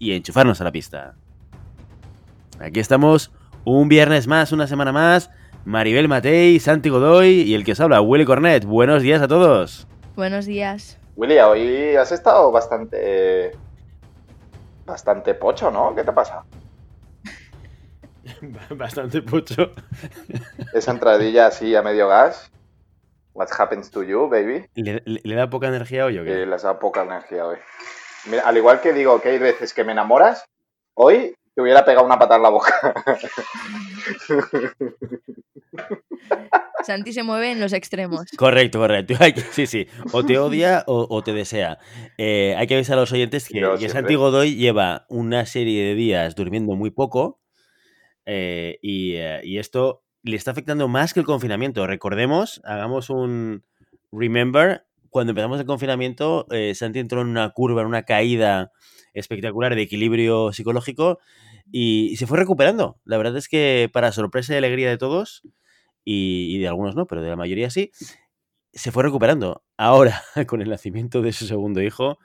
y enchufarnos a la pista. Aquí estamos, un viernes más, una semana más, Maribel Matei, Santi Godoy y el que os habla, Willy Cornet. Buenos días a todos. Buenos días. Willy, hoy has estado bastante. bastante pocho, ¿no? ¿Qué te pasa? Bastante pocho. Esa entradilla así a medio gas. What happens to you, baby? ¿Le, le- le da poca energía hoy o qué? Que les da poca energía hoy. Mira, al igual que digo que hay veces que me enamoras, hoy te hubiera pegado una patada en la boca. Santi se mueve en los extremos. Correcto, correcto. Sí, sí. O te odia o, o te desea. Eh, hay que avisar a los oyentes que. Santi Godoy lleva una serie de días durmiendo muy poco eh, y, eh, y esto le está afectando más que el confinamiento. Recordemos, hagamos un remember. Cuando empezamos el confinamiento, eh, Santi entró en una curva, en una caída espectacular de equilibrio psicológico y, se fue recuperando. La verdad es que, para sorpresa y alegría de todos, y, y de algunos no, pero de la mayoría sí, se fue recuperando. Ahora, con el nacimiento de su segundo hijo,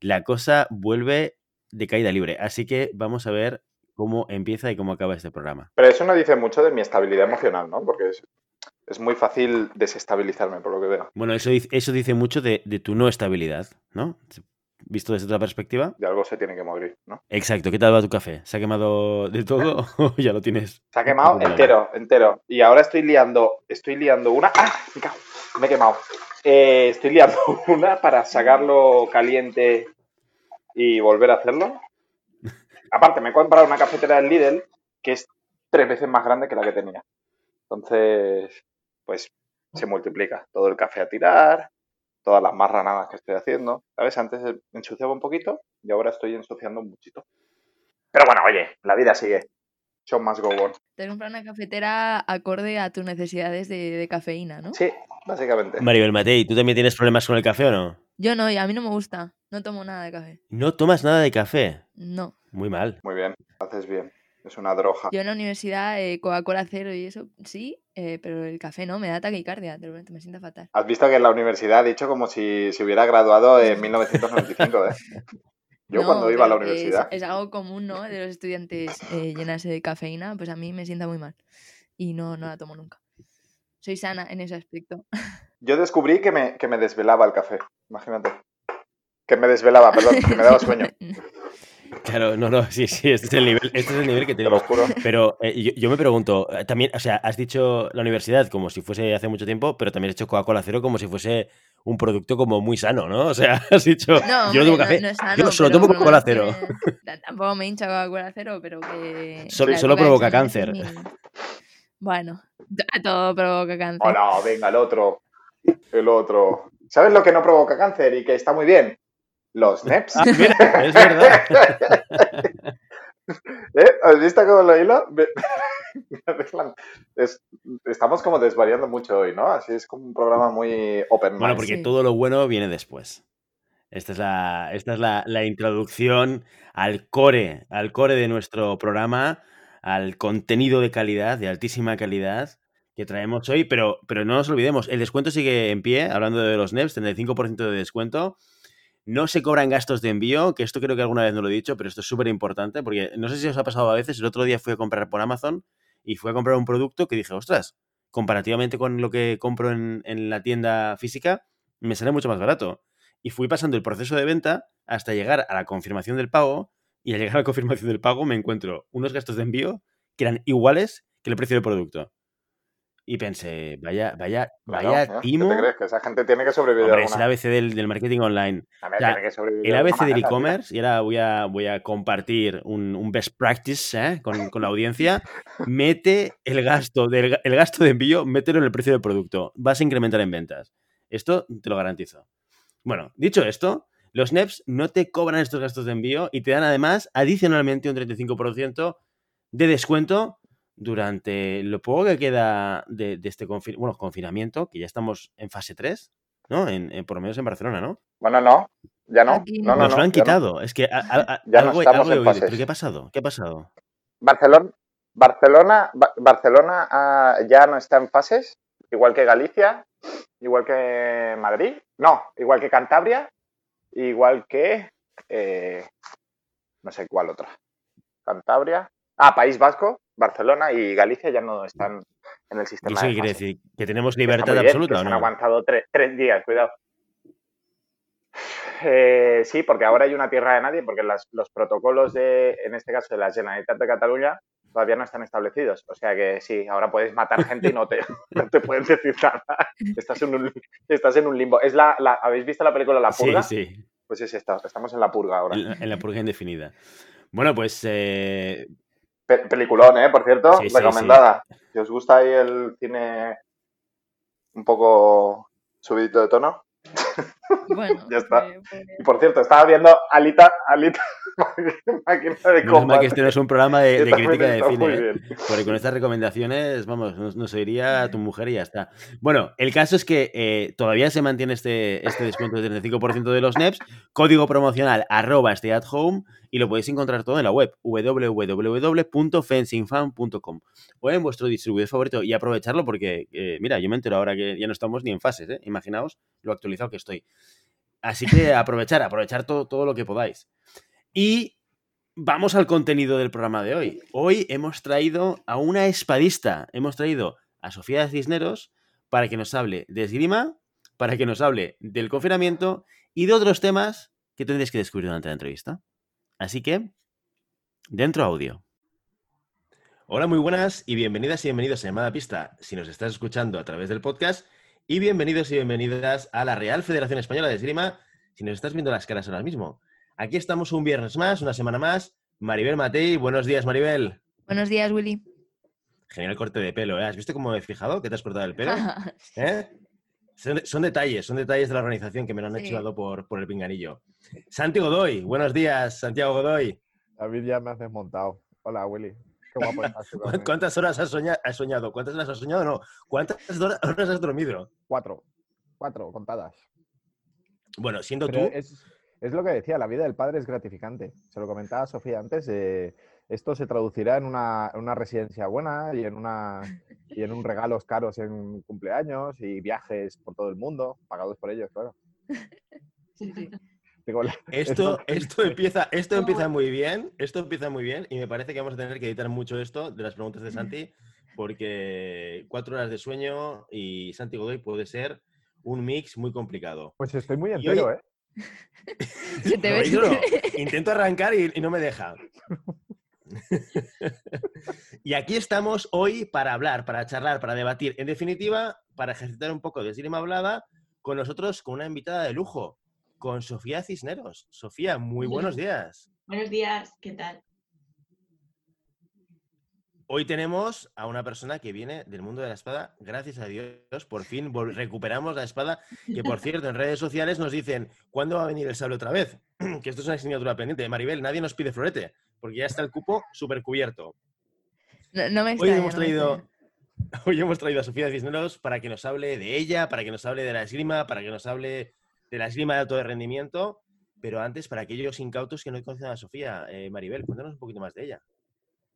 la cosa vuelve de caída libre. Así que vamos a ver cómo empieza y cómo acaba este programa. Pero eso no dice mucho de mi estabilidad emocional, ¿no? Porque es, muy fácil desestabilizarme, por lo que veo. Bueno, eso, dice- eso dice mucho de, de tu no estabilidad, ¿no? Visto desde otra perspectiva. De algo se tiene que morir, ¿no? Exacto, ¿qué tal va tu café? ¿Se ha quemado de todo o ya lo tienes? Se ha quemado entero, entero. Y ahora estoy liando, estoy liando una. ¡Ah! Me, cago, me he quemado. Eh, estoy liando una para sacarlo caliente y volver a hacerlo. Aparte, me he comprado una cafetera del Lidl que es tres veces más grande que la que tenía. Entonces, pues se multiplica. Todo el café a tirar, todas las marranadas que estoy haciendo. ¿Sabes? Antes ensuciaba un poquito y ahora estoy ensuciando un muchito. Pero bueno, oye, la vida sigue. Show must go on. Te has comprado una cafetera acorde a tus necesidades de, de cafeína, ¿no? Sí, básicamente. Maribel Matei, ¿tú también tienes problemas con el café o no? Yo no, y a mí no me gusta. No tomo nada de café. No tomas nada de café. No. Muy mal. Muy bien, haces bien. Es una droga. Yo en la universidad, eh, Coca-Cola cero y eso, sí, eh, pero el café no, me da taquicardia, de repente me sienta fatal. Has visto que en la universidad ha dicho como si se hubiera graduado en 1995, ¿eh? Yo No, cuando iba a la es- universidad. Es, algo común, ¿no? De los estudiantes eh, llenarse de cafeína, pues a mí me sienta muy mal. Y no, no la tomo nunca. Soy sana en ese aspecto. Yo descubrí que me, que me desvelaba el café. Imagínate. Que me desvelaba, perdón, que me daba sueño. Claro, no, no, sí, sí, este es el nivel, este es el nivel que Te lo tenemos. juro. Pero eh, yo, yo me pregunto, eh, también, o sea, has dicho la universidad como si fuese hace mucho tiempo, pero también has hecho Coca-Cola cero como si fuese un producto como muy sano, ¿no? O sea, has dicho, No, yo no tomo café, no es sano, yo solo tomo Coca-Cola cero. ta- Tampoco me hincha Coca-Cola cero, pero que. Solo- la solo provoca cáncer. mi- Bueno, todo provoca cáncer. No, venga, el otro. El otro. ¿Sabes lo que no provoca cáncer y que está muy bien? Los NEPs. Ah, mira, es verdad. ¿Eh? ¿Has visto cómo lo hilo? Es- estamos como desvariando mucho hoy, ¿no? Así es como un programa muy open Bueno, mind. porque Sí. todo lo bueno viene después. Esta es la, esta es la, la introducción al core, al core de nuestro programa, al contenido de calidad, de altísima calidad que traemos hoy, pero, pero no nos olvidemos, el descuento sigue en pie, hablando de los NEPs, 35% de descuento. No se cobran gastos de envío, que esto creo que alguna vez no lo he dicho, pero esto es súper importante, porque no sé si os ha pasado a veces, el otro día fui a comprar por Amazon y fui a comprar un producto que dije, ostras, comparativamente con lo que compro en, en la tienda física, me sale mucho más barato. Y fui pasando el proceso de venta hasta llegar a la confirmación del pago, y al llegar a la confirmación del pago me encuentro unos gastos de envío que eran iguales que el precio del producto. Y pensé, vaya, vaya, Claro, vaya ¿eh? ¿Qué timo. te crees? Que esa gente tiene que sobrevivir. Hombre, de es el alguna- ABC del, del marketing online. O sea, tiene que sobrevivir El ABC alguna del e-commerce, y ahora voy a, voy a compartir un, un best practice ¿eh? con, con la audiencia. Mete el gasto, del, el gasto de envío, mételo en el precio del producto. Vas a incrementar en ventas. Esto te lo garantizo. Bueno, dicho esto, Los NEPs no te cobran estos gastos de envío y te dan además adicionalmente un 35% de descuento durante lo poco que queda de, de este confi- bueno, confinamiento, que ya estamos en fase 3, ¿no? En, en- por lo menos en Barcelona, ¿no? Bueno, no, ya no. No, no, Nos no, lo han no. quitado. Es que a- a- a- Ya no algo, estamos algo he en oído. fases. ¿Pero qué ha pasado? ¿Qué ha pasado? Barcelona, Barcelona, Ba- Barcelona ah, ya no está en fases, igual que Galicia, igual que Madrid, no, igual que Cantabria, igual que eh, no sé cuál otra. Cantabria, ah, País Vasco, Barcelona y Galicia ya no están en el ¿Y sistema. eso de quiere decir? ¿Que tenemos libertad bien, absoluta o se han no? aguantado tre- tres días, cuidado. Eh, sí, porque ahora hay una tierra de nadie, porque las- los protocolos de, en este caso, de la Generalitat de Cataluña todavía no están establecidos. O sea que sí, ahora puedes matar gente y no te, no te pueden decir nada. Estás en un, estás en un limbo. Es la, la- ¿Habéis visto la película La Sí, Purga? sí. Pues es esta, estamos en la purga ahora. En la, en la purga indefinida. Bueno, pues eh, Pe- peliculón, ¿eh? Por cierto, Sí, sí, recomendada. Si os gusta ahí el cine un poco subidito de tono. Bueno, Ya está. eh, pues, Y por cierto, estaba viendo Alita, Alita, máquina de menos mal combate. que este no es un programa de, crítica de cine. ¿eh? Porque con estas recomendaciones, vamos, nos, nos oiría a tu mujer y ya está. Bueno, el caso es que eh, todavía se mantiene este, este descuento del 35% de los NEPs, código promocional arroba stay at home y lo podéis encontrar todo en la web www.fencingfan.com o en vuestro distribuidor favorito y aprovecharlo porque, eh, mira, yo me entero ahora que ya no estamos ni en fases, ¿eh? imaginaos lo actualizado que estoy. Así que aprovechar, aprovechar todo, todo lo que podáis. Y vamos al contenido del programa de hoy. Hoy hemos traído a una espadista, hemos traído a Sofía Cisneros para que nos hable de esgrima, para que nos hable del confinamiento y de otros temas que tendréis que descubrir durante la entrevista. Así que, dentro audio. Hola, muy buenas y bienvenidas y bienvenidos a Llamada Pista si nos estás escuchando a través del podcast y bienvenidos y bienvenidas a la Real Federación Española de Esgrima si nos estás viendo las caras ahora mismo. Aquí estamos un viernes más, una semana más. Maribel Matei, buenos días, Maribel. buenos días, Willy. Genial corte de pelo, ¿eh? ¿Has visto cómo me he fijado que te has cortado el pelo? ¿Eh? Son, son detalles, son detalles de la organización que me lo han Sí. echado por, por el pinganillo. Santi Godoy, buenos días, Santiago Godoy. David ya me has desmontado. Hola, Willy. Qué guapo estás tú ¿Cu- también. ¿Cuántas horas has, soña- has soñado? ¿Cuántas horas has soñado? No, ¿cuántas hora- horas has dormido? Cuatro. Cuatro, contadas. Bueno, siendo Pero tú, es, es lo que decía, la vida del padre es gratificante. Se lo comentaba Sofía antes. eh, esto se traducirá en una, en una residencia buena y en, una, y en un regalos caros en cumpleaños y viajes por todo el mundo, pagados por ellos, claro. Sí, sí. La- Esto, es esto, empieza, esto empieza muy bien, esto empieza muy bien y me parece que vamos a tener que editar mucho esto de las preguntas de Santi porque cuatro horas de sueño y Santi Godoy puede ser un mix muy complicado. Pues estoy muy entero, hoy- ¿eh? Se te No, ve. yo no. Intento arrancar y, y no me deja. y aquí estamos hoy para hablar, para charlar, para debatir. En definitiva, para ejercitar un poco de esgrima hablada con nosotros, con una invitada de lujo, con Sofía Cisneros. Sofía, muy buenos días. Buenos días, ¿qué tal? Hoy tenemos a una persona que viene del mundo de la espada, gracias a Dios, por fin recuperamos la espada, que por cierto en redes sociales nos dicen, ¿cuándo va a venir el sable otra vez? que esto es una asignatura pendiente. Maribel, nadie nos pide florete, porque ya está el cupo súper cubierto. No, no me Hoy extraña, hemos no me traído, hoy hemos traído a Sofía Cisneros para que nos hable de ella, para que nos hable de la esgrima, para que nos hable de la esgrima de alto rendimiento. Pero antes, para aquellos incautos que no conocen a Sofía, eh, Maribel, cuéntanos un poquito más de ella.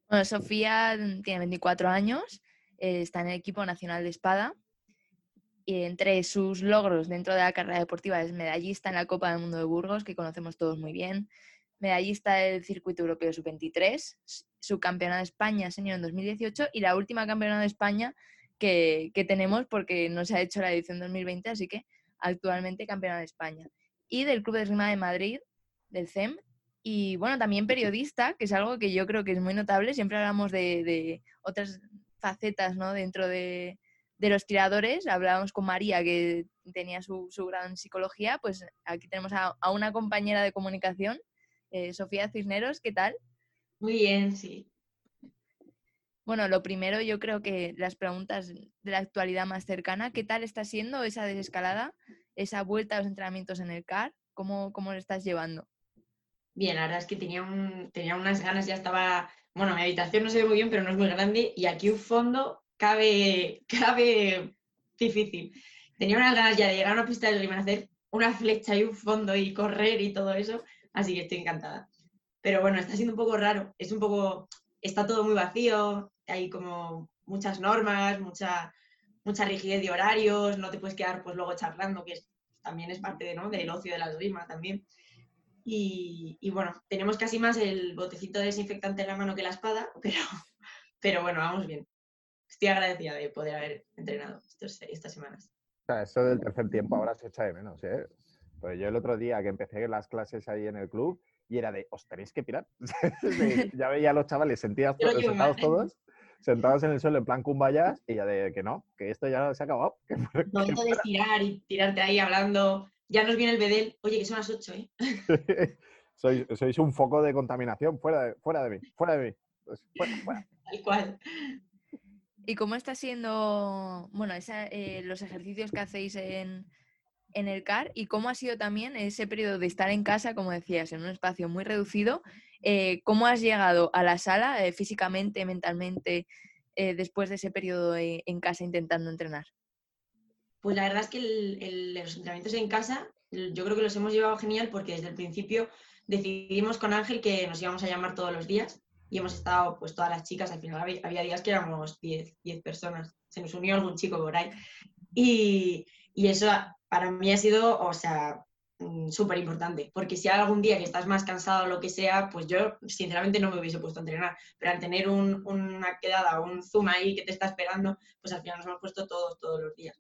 Bueno, Sofía mm, tiene 24 años, eh, está en el equipo nacional de espada. Y entre sus logros dentro de la carrera deportiva es medallista en la Copa del Mundo de Burgos, que conocemos todos muy bien, medallista del Circuito Europeo Sub-23, s- subcampeona de España senior en 2018 y la última campeona de España que, que tenemos porque no se ha hecho la edición 2020, así que actualmente campeona de España. Y del Club de Esgrima de Madrid, del CEM, y bueno, también periodista, que es algo que yo creo que es muy notable. Siempre hablamos de, de otras facetas ¿no? dentro de, de los tiradores. Hablábamos con María, que tenía su, su grado en psicología. Pues aquí tenemos a, a una compañera de comunicación, eh, Sofía Cisneros. ¿Qué tal? Muy bien, sí. Bueno, lo primero, yo creo que las preguntas de la actualidad más cercana, ¿qué tal está siendo esa desescalada, esa vuelta a los entrenamientos en el CAR? ¿Cómo, cómo lo estás llevando? Bien, la verdad es que tenía, tenía unas ganas, ya estaba, bueno, mi habitación no se ve muy bien, pero no es muy grande y aquí un fondo cabe, cabe difícil. Tenía unas ganas ya de llegar a una pista de esgrima, hacer una flecha y un fondo y correr y todo eso, así que estoy encantada. Pero bueno, está siendo un poco raro, es un poco, está todo muy vacío, hay como muchas normas, mucha, mucha rigidez de horarios, no te puedes quedar pues luego charlando, que también es parte ¿no? del ocio de la esgrima también. Y, bueno, tenemos casi más el botecito de desinfectante en la mano que la espada, pero, pero bueno, vamos bien. Estoy agradecida de poder haber entrenado estos, estas semanas. Eso del tercer tiempo ahora se echa de menos, ¿eh? Pues yo el otro día que empecé las clases ahí en el club y era de, os tenéis que pirar. ya veía a los chavales sentados, sentados todos, sentados en el suelo en plan cumbayas y ya de que no, que esto ya se ha acabado. No, de tirar y tirarte ahí hablando ya nos viene el bedel. Oye, que son las 8, ¿eh? sois, sois, un foco de contaminación. Fuera de, fuera de mí, fuera de mí. Pues, Tal cual. ¿Y cómo está siendo, bueno, esa, eh, los ejercicios que hacéis en, en el CAR y cómo ha sido también ese periodo de estar en casa, como decías, en un espacio muy reducido? Eh, ¿Cómo has llegado a la sala eh, físicamente, mentalmente, después de ese periodo en casa intentando entrenar? Pues la verdad es que los entrenamientos en casa yo creo que los hemos llevado genial porque desde el principio decidimos con Ángel que nos íbamos a llamar todos los días y hemos estado pues todas las chicas, al final había, días que éramos 10, 10 personas, se nos unió algún chico por ahí y, y eso para mí ha sido, o sea, mm, súper importante, porque si algún día que estás más cansado o lo que sea, pues yo sinceramente no me hubiese puesto a entrenar, pero al tener un, una quedada un zoom ahí que te está esperando, pues al final nos hemos puesto todos, todos los días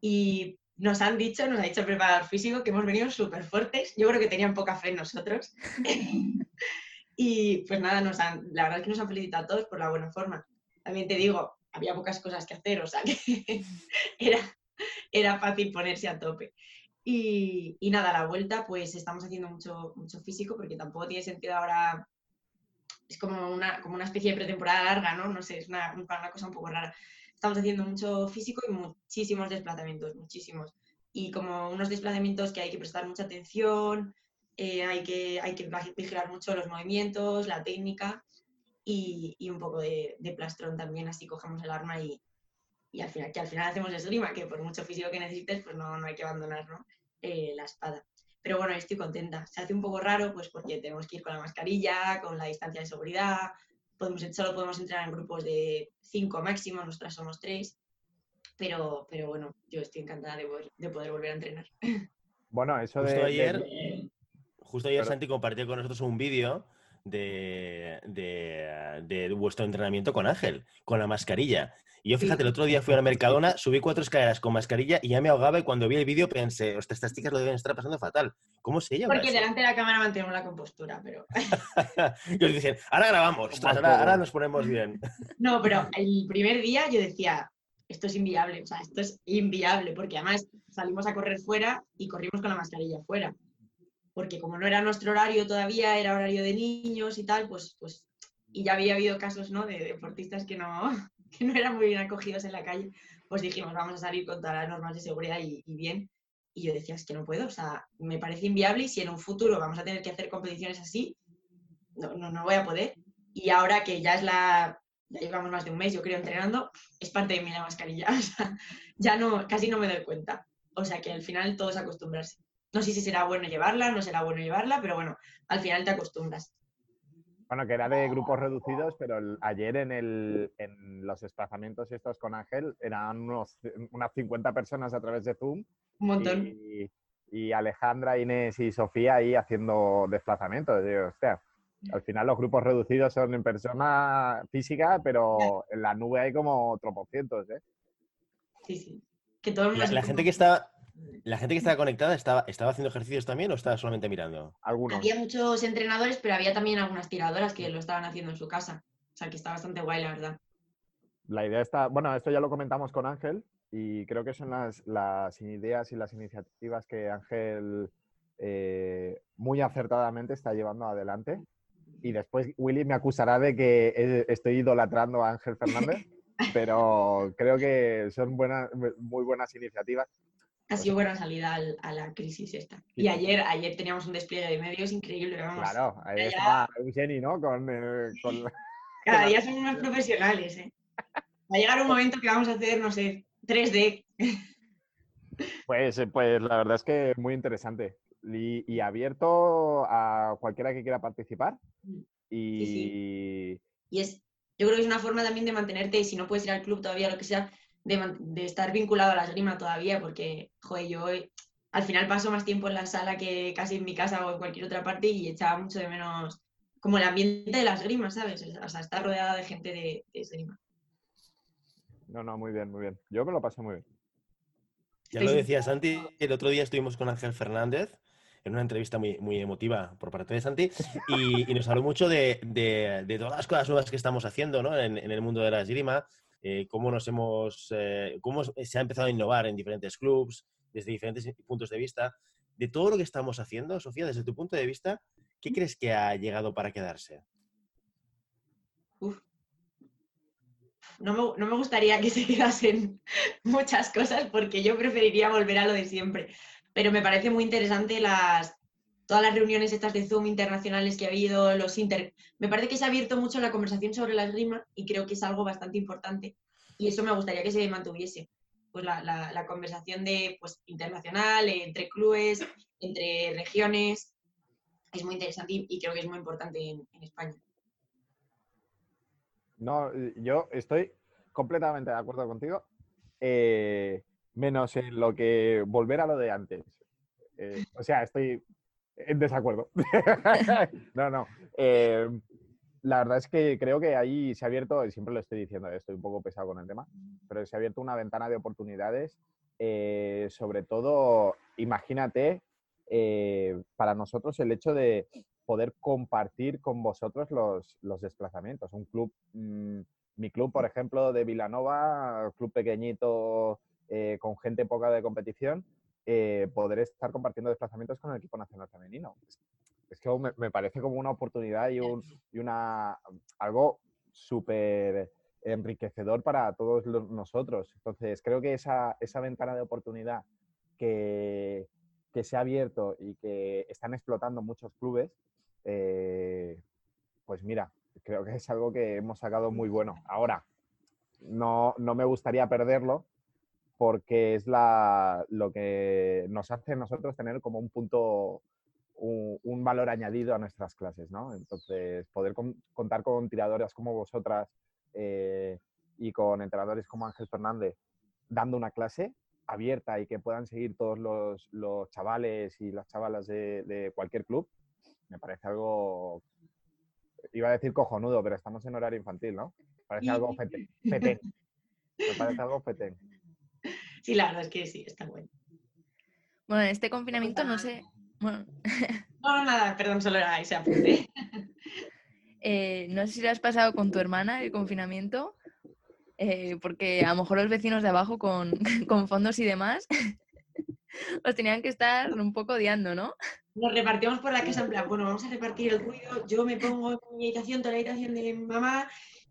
y nos han dicho, nos ha dicho el preparador físico que hemos venido súper fuertes. Yo creo que tenían poca fe en nosotros. y pues nada, nos han, la verdad es que nos han felicitado a todos por la buena forma. También te digo, había pocas cosas que hacer, o sea que era, era fácil ponerse a tope. Y, y, nada, a la vuelta pues estamos haciendo mucho, mucho físico porque tampoco tiene sentido ahora, es como una, como una especie de pretemporada larga, ¿no? No sé, es una, una cosa un poco rara estamos haciendo mucho físico y muchísimos desplazamientos, muchísimos. Y como unos desplazamientos que hay que prestar mucha atención, eh, hay, que, hay que vigilar mucho los movimientos, la técnica y, y un poco de, de, plastrón también, así cogemos el arma y, y, al final, que al final hacemos esgrima, que por mucho físico que necesites, pues no, no hay que abandonar ¿no? Eh, la espada. Pero bueno, estoy contenta. Se hace un poco raro, pues porque tenemos que ir con la mascarilla, con la distancia de seguridad, podemos, solo podemos entrar en grupos de cinco máximo, nosotras somos tres, pero, pero bueno, yo estoy encantada de, de poder volver a entrenar. Bueno, eso justo de... Ayer, Justo ayer Santi compartió con nosotros un vídeo de, de, de, vuestro entrenamiento con Ángel, con la mascarilla. Y yo, fíjate, el otro día fui a la Mercadona, subí cuatro escaleras con mascarilla y ya me ahogaba y cuando vi el vídeo pensé, hostia, estas chicas lo deben estar pasando fatal. ¿Cómo se llama? Porque delante de la cámara mantenemos la compostura, pero... y os dicen, ahora grabamos, ostras, ahora, ahora, nos ponemos bien. no, pero el primer día yo decía, esto es inviable, o sea, esto es inviable, porque además salimos a correr fuera y corrimos con la mascarilla fuera. Porque como no era nuestro horario todavía, era horario de niños y tal, pues, pues y ya había habido casos, ¿no? De deportistas que no, que no eran muy bien acogidos en la calle, pues dijimos, vamos a salir con todas las normas de seguridad y, bien. Y yo decía, es que no puedo, o sea, me parece inviable y si en un futuro vamos a tener que hacer competiciones así, no, no, no voy a poder. Y ahora que ya es la, ya llevamos más de un mes, yo creo, entrenando, es parte de mí la mascarilla. O sea, ya no, casi no me doy cuenta. O sea, que al final todo es acostumbrarse. No sé si será bueno llevarla, no será bueno llevarla, pero bueno, al final te acostumbras. Bueno, que era de grupos reducidos, pero el, ayer en, el, en, los desplazamientos estos con Ángel eran unos, unas 50 personas a través de Zoom. Un montón. Y, y Alejandra, Inés y Sofía ahí haciendo desplazamientos. Digo, hostia, al final los grupos reducidos son en persona física, pero en la nube hay como tropocientos, ¿eh? Sí, sí. Que todo la, la gente que está ¿La gente que estaba conectada estaba, estaba haciendo ejercicios también o estaba solamente mirando? Algunos. Había muchos entrenadores, pero había también algunas tiradoras que lo estaban haciendo en su casa. O sea, que está bastante guay, la verdad. La idea está, bueno, esto ya lo comentamos con Ángel y creo que son las, las ideas y las iniciativas que Ángel eh, muy acertadamente está llevando adelante. Y después Willy me acusará de que estoy idolatrando a Ángel Fernández, pero creo que son buenas, muy buenas iniciativas Ha sido buena salida al- a la crisis esta. Y Sí. ayer, ayer teníamos un despliegue de medios increíble, vamos. Claro, ahí ya- estaba Eugeni, ¿no? Con, eh, con- Cada día somos más profesionales, ¿eh? Va a llegar un momento que vamos a hacer, no sé, 3D. Pues, eh, pues la verdad es que muy interesante. Y, y abierto a cualquiera que quiera participar. Mm. Y Y es, yo creo que es una forma también de mantenerte, si no puedes ir al club todavía, lo que sea, de, estar vinculado a la esgrima todavía, porque, joder, yo al final paso más tiempo en la sala que casi en mi casa o en cualquier otra parte y echaba mucho de menos como el ambiente de la esgrima, ¿sabes? O sea, estar rodeada de gente de, de esgrima. no, no, muy bien, muy bien. Yo me lo pasé muy bien. Ya lo decía Santi, el otro día estuvimos con Ángel Fernández en una entrevista muy, muy emotiva por parte de Santi y, y nos habló mucho de, de- de todas las cosas nuevas que estamos haciendo ¿no? en, en el mundo de la esgrima, eh, cómo nos hemos, eh, cómo se ha empezado a innovar en diferentes clubs, desde diferentes puntos de vista. De todo lo que estamos haciendo, Sofía, desde tu punto de vista, ¿qué crees que ha llegado para quedarse? No me, no me gustaría que se quedasen muchas cosas porque yo preferiría volver a lo de siempre. Pero me parece muy interesante las, todas las reuniones estas de Zoom internacionales que ha habido, los inter... Me parece que se ha abierto mucho la conversación sobre la esgrima y creo que es algo bastante importante. Y eso me gustaría que se mantuviese. Pues la, la- conversación de, pues, internacional, entre clubes, entre regiones, es muy interesante y, creo que es muy importante en- España. No, yo estoy completamente de acuerdo contigo, eh, menos en lo que volver a lo de antes. Eh, o sea, estoy en desacuerdo. no, no. eh, la verdad es que creo que ahí se ha abierto, y siempre lo estoy diciendo, estoy un poco pesado con el tema, pero se ha abierto una ventana de oportunidades. eh, sobre todo, imagínate, eh, para nosotros el hecho de poder compartir con vosotros los, los desplazamientos. Un club, mm, mi club, por ejemplo, de Vilanova, club pequeñito, eh, con gente poca de competición, eh, poder estar compartiendo desplazamientos con el equipo nacional femenino. Es, es que me, me parece como una oportunidad y, un, y una, algo súper enriquecedor para todos los- nosotros. Entonces, creo que esa, esa ventana de oportunidad que, que se ha abierto y que están explotando muchos clubes, eh, pues mira, creo que es algo que hemos sacado muy bueno. Ahora, no, no me gustaría perderlo porque es la, lo que nos hace a nosotros tener como un punto, un, un valor añadido a nuestras clases, ¿no? Entonces, poder con- contar con tiradoras como vosotras eh, y con entrenadores como Ángel Fernández dando una clase abierta y que puedan seguir todos los, los chavales y las chavalas de, de cualquier club, me parece algo, iba a decir cojonudo, pero estamos en horario infantil, ¿no? Parece algo fete- fetén. Me parece algo fetén. Sí, la verdad es que sí, está bueno. Bueno, en este confinamiento no sé. Bueno, No, no, nada, perdón, solo era ese apunte. eh, no sé si lo has pasado con tu hermana el confinamiento, eh, porque a lo mejor los vecinos de abajo con, con fondos y demás os tenían que estar un poco odiando, ¿no? Nos repartimos por la casa en plan, bueno, vamos a repartir el ruido, yo me pongo en mi habitación, toda la habitación de mi mamá,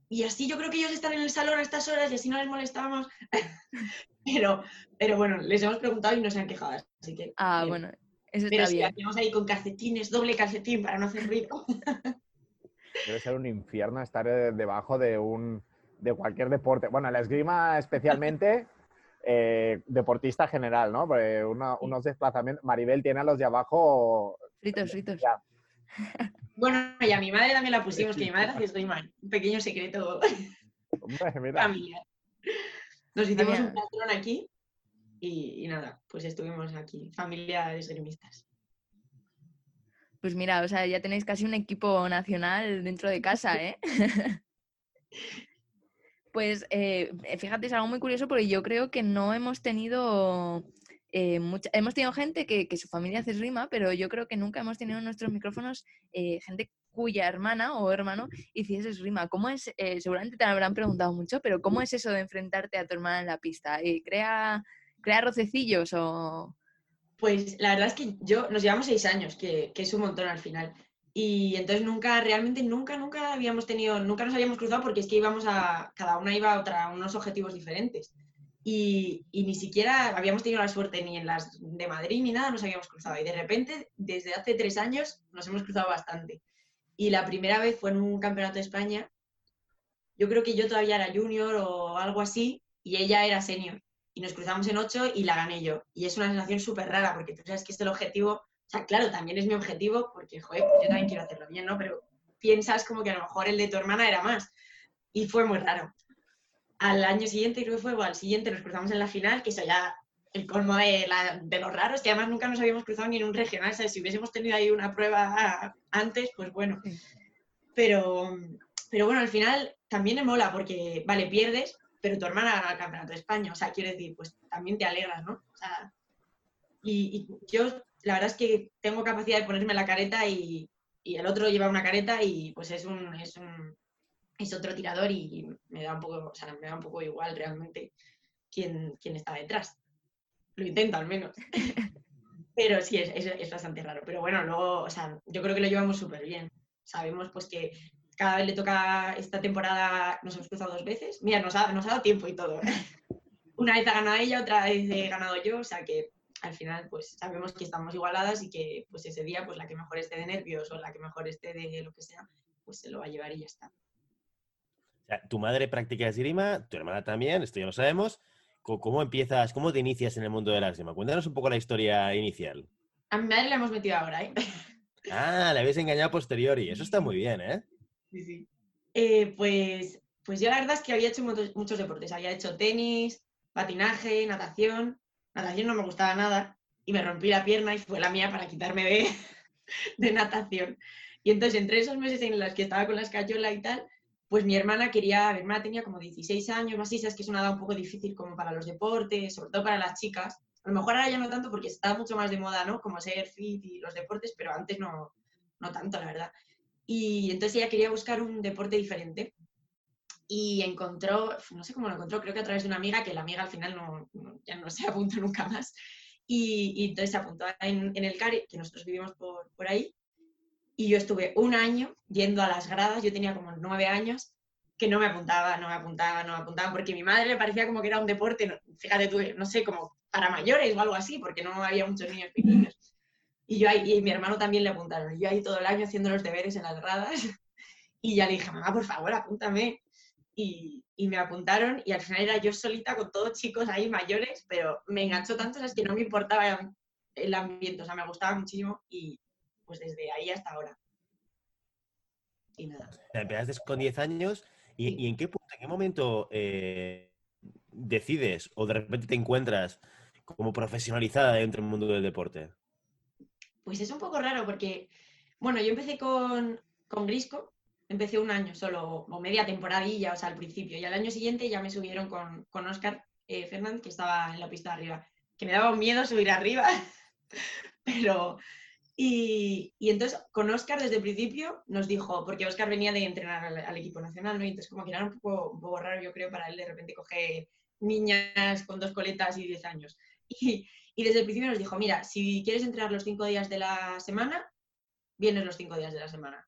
y así yo creo que ellos están en el salón a estas horas y así no les molestamos. pero, pero bueno, les hemos preguntado y no se han quejado, así que... Ah, bien. bueno, eso Pero está sí, bien. hacemos ahí con calcetines, doble calcetín para no hacer ruido. Debe ser un infierno estar eh, debajo de un de cualquier deporte. Bueno, la esgrima especialmente, eh, deportista general, ¿no? Porque uno- unos desplazamientos. Maribel tiene a los de abajo. Fritos, fritos. Ya, Bueno, y a mi madre también la pusimos, que mi madre hace estoy mal. Un pequeño secreto hombre, mira. familiar. Nos hicimos Mira. un patrón aquí y, y nada, pues estuvimos aquí, familia de esgrimistas. Pues mira, o sea, ya tenéis casi un equipo nacional dentro de casa, ¿eh? Pues eh, fíjate, es algo muy curioso porque yo creo que no hemos tenido eh, hemos tenido gente que, su familia hace esgrima, pero yo creo que nunca hemos tenido en nuestros micrófonos eh, gente cuya hermana o hermano hiciese esgrima. ¿Cómo es? eh, seguramente te habrán preguntado mucho, pero ¿cómo es eso de enfrentarte a tu hermana en la pista? ¿Crea, crea rocecillos o...? Pues la verdad es que yo, nos llevamos seis años, que, que es un montón al final. Y entonces nunca, realmente nunca, nunca habíamos tenido, nunca nos habíamos cruzado porque es que íbamos a, cada una iba a otra, a unos objetivos diferentes. Y, y ni siquiera habíamos tenido la suerte ni en las de Madrid ni nada, nos habíamos cruzado. Y de repente, desde hace tres años, nos hemos cruzado bastante. Y la primera vez fue en un campeonato de España. Yo creo que yo todavía era junior o algo así, y ella era senior. Y nos cruzamos en ocho y la gané yo. Y es una sensación súper rara, porque tú sabes que es el objetivo. O sea, claro, también es mi objetivo, porque, joder, pues yo también quiero hacerlo bien, ¿no? Pero piensas como que a lo mejor el de tu hermana era más. Y fue muy raro. Al año siguiente, creo que fue, o al siguiente, nos cruzamos en la final, que eso ya el colmo de, la, de los raros, que además nunca nos habíamos cruzado ni en un regional. Si hubiésemos tenido ahí una prueba antes, pues bueno. Pero, pero bueno, al final también me mola porque, vale, pierdes, pero tu hermana gana el campeonato de España. O sea, quiero decir, pues también te alegras, ¿no? O sea, y, y yo, la verdad es que tengo capacidad de ponerme la careta y, y el otro lleva una careta y pues es un, es un es otro tirador y me da un poco, o sea, me da un poco igual realmente quién, quién está detrás. Lo intento al menos. Pero sí, es, es, es, bastante raro. Pero bueno, luego, o sea, yo creo que lo llevamos súper bien. Sabemos pues que cada vez le toca esta temporada, nos hemos cruzado dos veces. Mira, nos ha, nos ha dado tiempo y todo. Una vez ha ganado ella, otra vez he ganado yo, o sea que al final pues sabemos que estamos igualadas y que pues ese día pues la que mejor esté de nervios o la que mejor esté de lo que sea, pues se lo va a llevar y ya está. Sea, tu madre practica esgrima, tu hermana también, esto ya lo sabemos. ¿Cómo empiezas, cómo te inicias en el mundo de la esgrima? Cuéntanos un poco la historia inicial. A mi madre la hemos metido ahora, ¿eh? Ah, la habéis engañado a posteriori. Eso está muy bien, ¿eh? Sí, sí. Eh, pues, pues yo la verdad es que había hecho muchos, muchos deportes. Había hecho tenis, patinaje, natación. Natación no me gustaba nada y me rompí la pierna y fue la mía para quitarme de, de natación. Y entonces, entre esos meses en los que estaba con la escayola y tal, pues mi hermana quería, mi hermana tenía como 16 años, más así, sabes que es una edad un poco difícil como para los deportes, sobre todo para las chicas. A lo mejor ahora ya no tanto porque está mucho más de moda, ¿no? Como ser fit y los deportes, pero antes no, no tanto, la verdad. Y entonces ella quería buscar un deporte diferente y encontró, no sé cómo lo encontró, creo que a través de una amiga, que la amiga al final no, ya no se apuntó nunca más. Y, entonces se apuntó en, en, el CARE, que nosotros vivimos por, por ahí, y yo estuve un año yendo a las gradas, yo tenía como nueve años, que no me apuntaba, no me apuntaba, no me apuntaba, porque a mi madre le parecía como que era un deporte, fíjate tú, no sé, como para mayores o algo así, porque no había muchos niños pequeños. Y yo ahí, y mi hermano también le apuntaron, y yo ahí todo el año haciendo los deberes en las gradas, y ya le dije, mamá, por favor, apúntame. Y, y, me apuntaron, y al final era yo solita con todos chicos ahí mayores, pero me enganchó tanto, es que no me importaba el ambiente, o sea, me gustaba muchísimo, y, pues desde ahí hasta ahora. Y nada. Empezaste con 10 años y, sí. y, en qué punto, en qué momento eh, decides o de repente te encuentras como profesionalizada dentro del mundo del deporte? Pues es un poco raro porque, bueno, yo empecé con, con Grisco, empecé un año solo, o media temporadilla, o sea, al principio, y al año siguiente ya me subieron con, con Oscar eh, Fernández, que estaba en la pista de arriba, que me daba miedo subir arriba, pero, y, entonces con Oscar desde el principio nos dijo, porque Oscar venía de entrenar al, equipo nacional, ¿no? Y entonces como que era un poco, raro, yo creo, para él de repente coger niñas con dos coletas y diez años. Y, y, desde el principio nos dijo, mira, si quieres entrenar los cinco días de la semana, vienes los cinco días de la semana.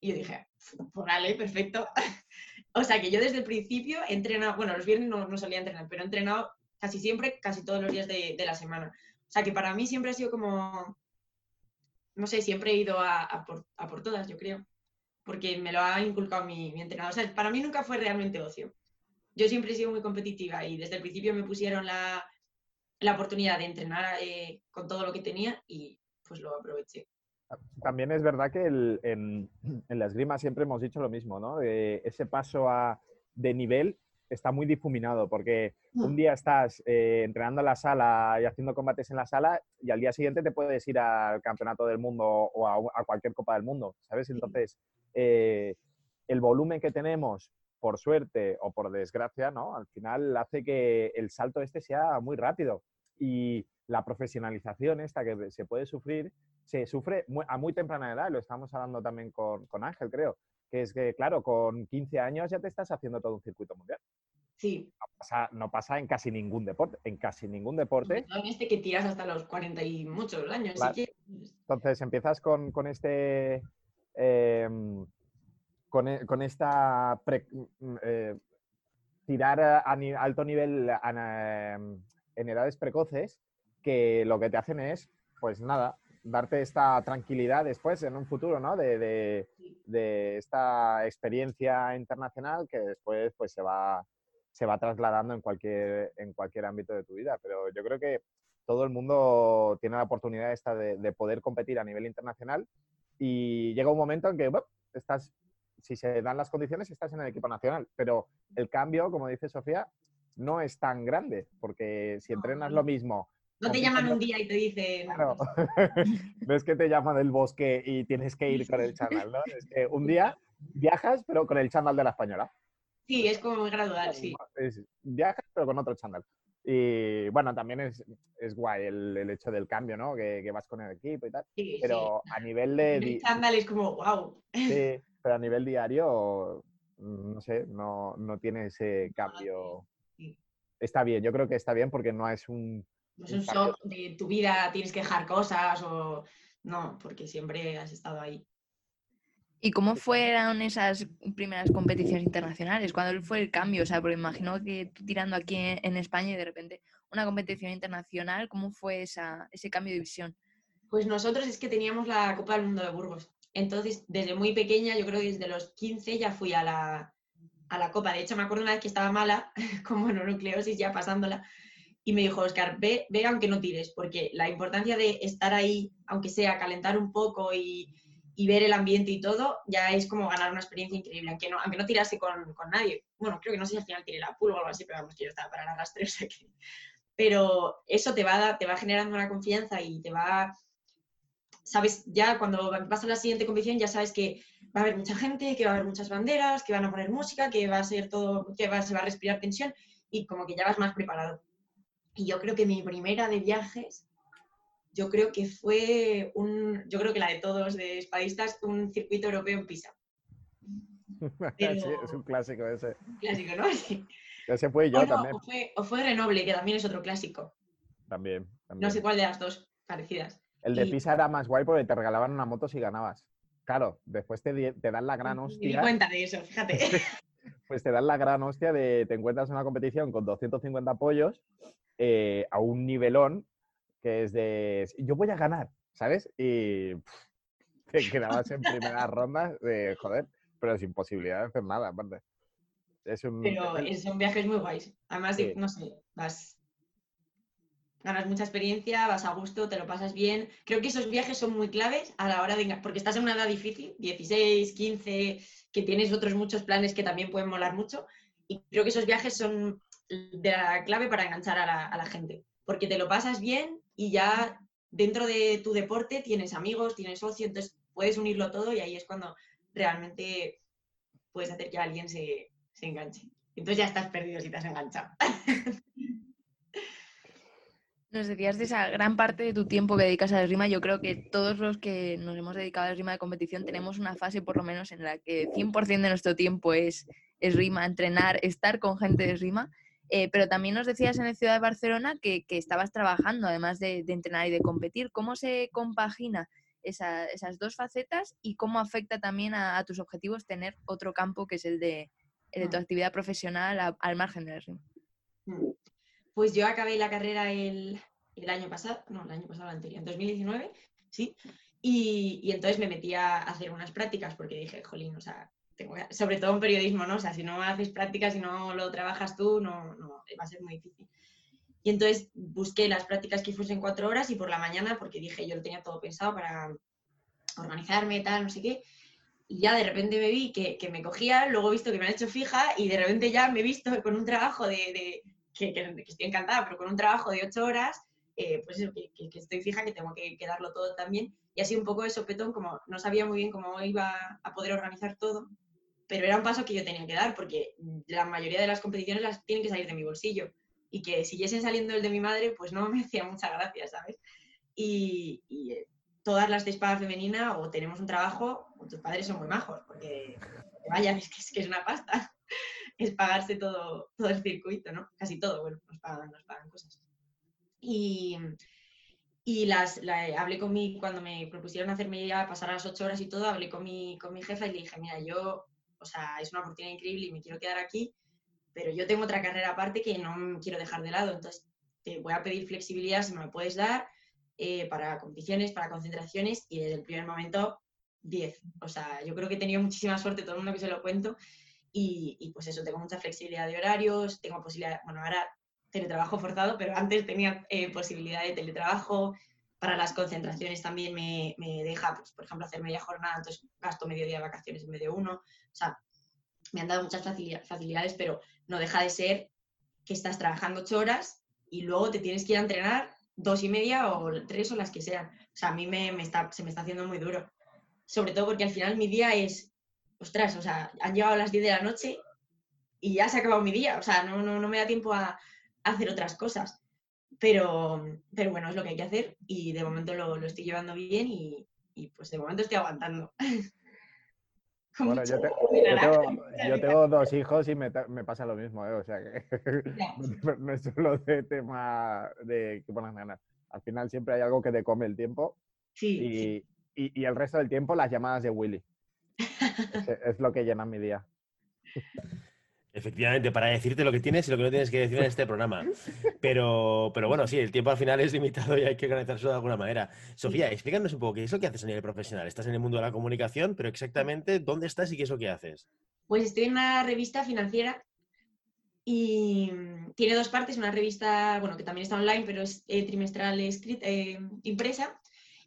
Y yo dije, pues vale, perfecto. o sea que yo desde el principio he entrenado, bueno, los viernes no, no solía entrenar, pero he entrenado casi siempre, casi todos los días de, de la semana. O sea que para mí siempre ha sido como no sé, siempre he ido a, por, a, por, todas, yo creo, porque me lo ha inculcado mi, entrenador. O sea, para mí nunca fue realmente ocio. Yo siempre he sido muy competitiva y desde el principio me pusieron la, la oportunidad de entrenar eh, con todo lo que tenía y pues lo aproveché. También es verdad que en, en, la esgrima siempre hemos dicho lo mismo, ¿no? De ese paso a, de nivel está muy difuminado porque un día estás eh, entrenando en la sala y haciendo combates en la sala y al día siguiente te puedes ir al campeonato del mundo o a, a cualquier copa del mundo, ¿sabes? Entonces, eh, el volumen que tenemos, por suerte o por desgracia, ¿no? Al final hace que el salto este sea muy rápido y la profesionalización esta que se puede sufrir, se sufre a muy temprana edad, lo estamos hablando también con, con Ángel, creo que es que, claro, con 15 años ya te estás haciendo todo un circuito mundial. Sí. No pasa, no pasa en casi ningún deporte. En casi ningún deporte. No, en este que tiras hasta los 40 y muchos años. Claro. Que... Entonces empiezas con, con este. Eh, con, con, esta. Pre, eh, tirar a, ni- alto nivel a- en edades precoces que lo que te hacen es, pues nada, darte esta tranquilidad después en un futuro, ¿no? De, de- de esta experiencia internacional que después pues se va, se va trasladando en cualquier, en cualquier ámbito de tu vida. Pero yo creo que todo el mundo tiene la oportunidad esta de, de poder competir a nivel internacional y llega un momento en que bueno, estás, si se dan las condiciones, estás en el equipo nacional. Pero el cambio, como dice Sofía, no es tan grande, porque si entrenas lo mismo No te llaman un día y te dicen. Claro. no es que te llaman del bosque y tienes que ir con el chándal, ¿no? Es que un día viajas, pero con el chándal de la española. Sí, es como gradual, sí. Es- viajas, pero con otro chándal. Y bueno, también es, es guay el, el hecho del cambio, ¿no? Que, que vas con el equipo y tal. sí, Pero a nivel de... El chándal es como, wow. sí, pero a nivel diario, mm, no sé, no, no tiene ese cambio. sí. Está bien, yo creo que está bien porque no es un... No es un shock de tu vida, tienes que dejar cosas o. No, porque siempre has estado ahí. ¿Y cómo fueron esas primeras competiciones internacionales? ¿Cuándo fue el cambio? O sea, porque imagino que tú tirando aquí en, en España y de repente una competición internacional, ¿cómo fue esa, ese cambio de visión? Pues nosotros es que teníamos la Copa del Mundo de Burgos. Entonces, desde muy pequeña, yo creo que desde los 15 ya fui a la, a la Copa. De hecho, me acuerdo una vez que estaba mala, con mononucleosis, ya pasándola, y me dijo, Oscar, ve, ve aunque no tires, porque la importancia de estar ahí, aunque sea calentar un poco y, y ver el ambiente y todo, ya es como ganar una experiencia increíble, aunque no, aunque no tirase con, con nadie. Bueno, creo que no sé si al final tiré la pool o algo así, pero vamos, que yo estaba para el arrastre, o sea que... Pero eso te va, te va generando una confianza y te va sabes, ya cuando vas a la siguiente competición ya sabes que va a haber mucha gente, que va a haber muchas banderas, que van a poner música, que va a ser todo, que va, se va a respirar tensión y como que ya vas más preparado. Y yo creo que mi primera de viajes, yo creo que fue un, yo creo que la de todos de espadistas, un circuito europeo en Pisa. sí, es un clásico ese. Un clásico, ¿no? Sí. Ese fue yo O, no, también. o fue, o fue Renoble, que también es otro clásico. También, No sé cuál de las dos parecidas. El de y- Pisa era más guay porque te regalaban una moto si ganabas. Claro, después te, te dan la gran Me di hostia. cuenta de eso, fíjate. Pues te dan la gran hostia de te encuentras en una competición con 250 pollos eh, a un nivelón que es de yo voy a ganar, ¿sabes? Y pff, te quedabas en primera ronda de joder, pero sin posibilidad de hacer nada, aparte. Es un. Pero son viajes muy guays. Además, Sí. no sé, vas. Ganas mucha experiencia, vas a gusto, te lo pasas bien. Creo que esos viajes son muy claves a la hora de. Porque estás en una edad difícil, 16, 15, que tienes otros muchos planes que también pueden molar mucho. Y creo que esos viajes son de la clave para enganchar a la, gente. Porque te lo pasas bien y ya dentro de tu deporte tienes amigos, tienes socio, entonces puedes unirlo todo y ahí es cuando realmente puedes hacer que alguien se, se enganche. Entonces ya estás perdido si te has enganchado. Nos decías de esa gran parte de tu tiempo que dedicas a la esgrima. Yo creo que todos los que nos hemos dedicado a la esgrima de competición tenemos una fase, por lo menos, en la que 100% de nuestro tiempo es esgrima, entrenar, estar con gente de esgrima. Eh, pero también nos decías en la ciudad de Barcelona que, que estabas trabajando, además de, de entrenar y de competir. ¿Cómo se compagina esa- esas dos facetas y cómo afecta también a, a tus objetivos tener otro campo que es el de, el de tu Mm. actividad profesional a- al margen de la esgrima? Mm. Pues yo acabé la carrera el, el año pasado, no, el año pasado, el anterior, en 2019, sí. Y, y entonces me metí a hacer unas prácticas porque dije, jolín, o sea, sobre todo en periodismo, ¿no? O sea, si no haces prácticas y no lo trabajas tú, no, no, va a ser muy difícil. Y entonces busqué las prácticas que fuesen cuatro horas y por la mañana, porque dije, yo lo tenía todo pensado para organizarme, tal, no sé qué. Y ya de repente me vi que, que me cogía, luego he visto que me han hecho fija y de repente ya me he visto con un trabajo de, de- que, que- que estoy encantada, pero con un trabajo de ocho horas, eh, pues eso, que, que- estoy fija, que tengo que darlo todo también. Y así un poco de sopetón, como no sabía muy bien cómo iba a poder organizar todo, pero era un paso que yo tenía que dar, porque la mayoría de las competiciones las tienen que salir de mi bolsillo. Y que siguiesen saliendo el de mi madre, pues no me hacía mucha gracia, ¿sabes? Y, y, eh, todas las de espada femenina o tenemos un trabajo o tus padres son muy majos, porque vaya, es que es, que es una pasta. Es pagarse todo, todo el circuito, ¿no? Casi todo, bueno, nos pagan, nos pagan cosas. Y, y las, la- hablé con mi, cuando me propusieron hacerme ya pasar las ocho horas y todo, hablé con mi, con mi jefa y le dije, mira, yo, o sea, es una oportunidad increíble y me quiero quedar aquí, pero yo tengo otra carrera aparte que no quiero dejar de lado, entonces te voy a pedir flexibilidad si me lo puedes dar eh, para competiciones, para concentraciones y desde el primer momento 10. O sea, yo creo que he tenido muchísima suerte, todo el mundo que se lo cuento, y, y pues eso, tengo mucha flexibilidad de horarios, tengo posibilidad, bueno, ahora teletrabajo forzado, pero antes tenía eh, posibilidad de teletrabajo, para las concentraciones también me, me deja, pues, por ejemplo, hacer media jornada, entonces gasto medio día de vacaciones en medio uno. O sea, me han dado muchas facili- facilidades, pero no deja de ser que estás trabajando ocho horas y luego te tienes que ir a entrenar dos y media o tres o las que sean. O sea, a mí me, me está, se me está haciendo muy duro. Sobre todo porque al final mi día es, ostras, o sea, han llegado las 10 de la noche y ya se ha acabado mi día. O sea, no, no, no me da tiempo a hacer otras cosas. Pero, pero bueno, es lo que hay que hacer y de momento lo, lo estoy llevando bien y, y, pues de momento estoy aguantando. Bueno, yo, te- tengo, mucha yo tengo dos hijos y me, me pasa lo mismo, ¿eh? O sea que no es solo de tema de que pones ganas. Al final siempre hay algo que te come el tiempo Sí, y- y el resto del tiempo las llamadas de Willy. Es, es lo que llena mi día. Efectivamente, para decirte lo que tienes y lo que no tienes que decir en este programa. Pero, pero bueno, sí, el tiempo al final es limitado y hay que organizarlo de alguna manera. Sofía, explícanos un poco qué es lo que haces a nivel profesional. Estás en el mundo de la comunicación, pero exactamente dónde estás y qué es lo que haces. Pues estoy en una revista financiera y tiene dos partes, una revista, bueno, que también está online, pero es eh, trimestral eh, impresa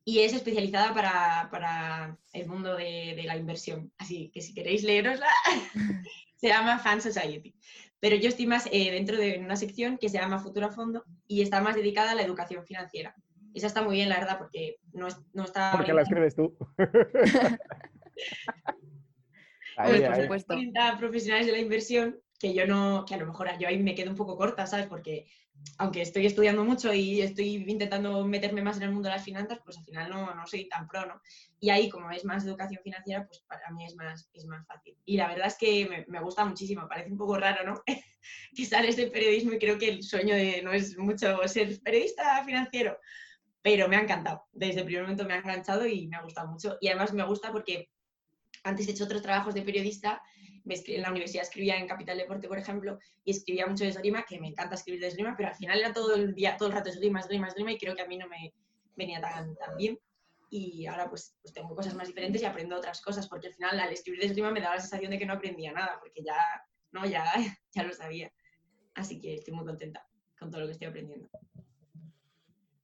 y es especializada para, para el mundo de, de la inversión. Así que si queréis leerosla, se llama Fan Society. Pero yo estoy más eh, dentro de una sección que se llama Futuro a Fondo y está más dedicada a la educación financiera. Esa está muy bien, la verdad, porque no, es- no está... Porque la escribes tú. Ahí, Hombre, por ahí. supuesto. 30 profesionales de la inversión que yo no, que a lo mejor yo ahí me quedo un poco corta, ¿sabes? Porque aunque estoy estudiando mucho y estoy intentando meterme más en el mundo de las finanzas, pues al final no, no soy tan pro, ¿no? Y ahí, como es más educación financiera, pues para mí es más, es más fácil. Y la verdad es que me, me gusta muchísimo, parece un poco raro, ¿no? que sales del periodismo y creo que el sueño de no es mucho ser periodista financiero, pero me ha encantado. Desde el primer momento me ha enganchado y me ha gustado mucho. Y además me gusta porque antes he hecho otros trabajos de periodista, en la universidad escribía en Capital Deporte, por ejemplo, y escribía mucho de esgrima, que me encanta escribir de esgrima, pero al final era todo el día, todo el rato esgrima, esgrima, esgrima, y creo que a mí no me venía tan, bien. Y ahora pues, pues tengo cosas más diferentes y aprendo otras cosas, porque al final al escribir de esgrima me daba la sensación de que no aprendía nada, porque ya, no, ya, ya lo sabía. Así que estoy muy contenta con todo lo que estoy aprendiendo.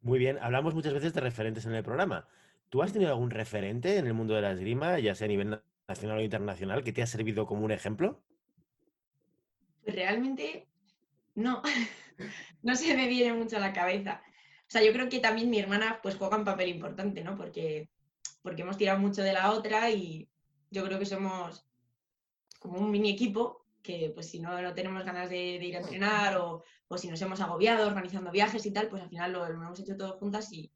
Muy bien, hablamos muchas veces de referentes en el programa. ¿Tú has tenido algún referente en el mundo de la esgrima, ya sea a nivel nacional o internacional, que te ha servido como un ejemplo? Pues realmente no, no se me viene mucho a la cabeza. O sea, yo creo que también mi hermana pues juega un papel importante, ¿no? Porque, porque hemos tirado mucho de la otra y yo creo que somos como un mini equipo que pues si no, no tenemos ganas de, de ir a entrenar o, o si nos hemos agobiado organizando viajes y tal, pues al final lo, lo hemos hecho todo juntas y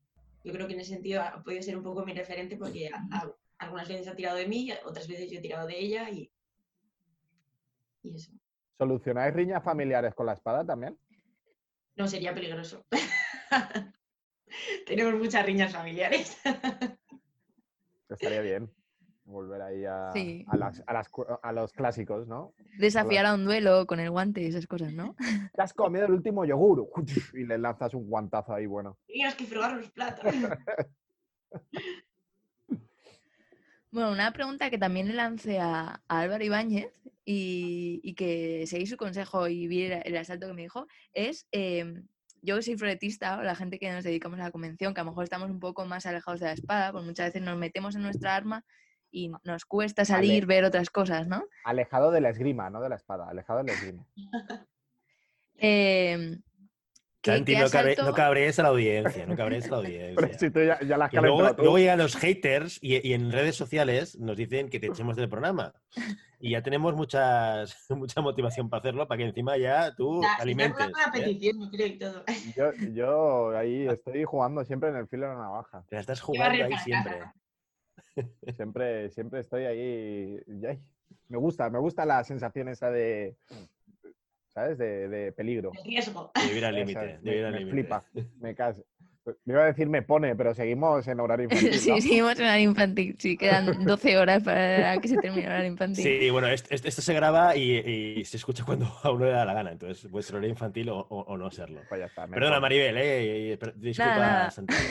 yo creo que en ese sentido ha podido ser un poco mi referente porque a- a- algunas veces ha tirado de mí, otras veces yo he tirado de ella y, y eso. ¿Solucionáis riñas familiares con la espada también? No, sería peligroso. Tenemos muchas riñas familiares. Estaría bien. Volver ahí a, Sí. a, las- a las cu- a los clásicos, ¿no? Desafiar a un duelo con el guante y esas cosas, ¿no? Te has comido el último yogur y le lanzas un guantazo ahí, bueno. Tenías que fregar los platos. Bueno, una pregunta que también le lancé a, a Álvaro Ibáñez y, y que seguí su consejo y vi el, el asalto que me dijo, es, em, yo que soy floretista, o la gente que nos dedicamos a la convención, que a lo mejor estamos un poco más alejados de la espada, pues muchas veces nos metemos en nuestra arma y nos cuesta salir, ver otras cosas, ¿no? Alejado de la esgrima, no de la espada, alejado de la esgrima. ¿qué- Santi, qué no, cabre- no cabrees a la audiencia, no cabrees a la Pero audiencia. si tú ya, ya la has Que luego, llegan los haters y, y en redes sociales nos dicen que te echemos del programa. Y ya tenemos muchas, mucha motivación para hacerlo, para que encima ya tú alimentes. una ¿eh? petición, yo creo, y todo. Yo, yo ahí estoy jugando siempre en el filo de la navaja. Te la estás jugando ahí siempre. Siempre, siempre estoy ahí. me gusta, me gusta la sensación esa de. ¿Sabes? De, de peligro. El riesgo. De vivir al límite. me, al me límite. flipa. Me, cas- Me iba a decir me pone, pero seguimos en horario infantil. Sí, seguimos en horario infantil. Sí, quedan 12 horas para que se termine el horario infantil. Sí, bueno, est- est- esto, se graba y, y se escucha cuando a uno le da la gana, entonces puede ser horario infantil o, o- o no serlo. Pues ya está. Perdona. Maribel, eh, disculpa, nada. Santiago.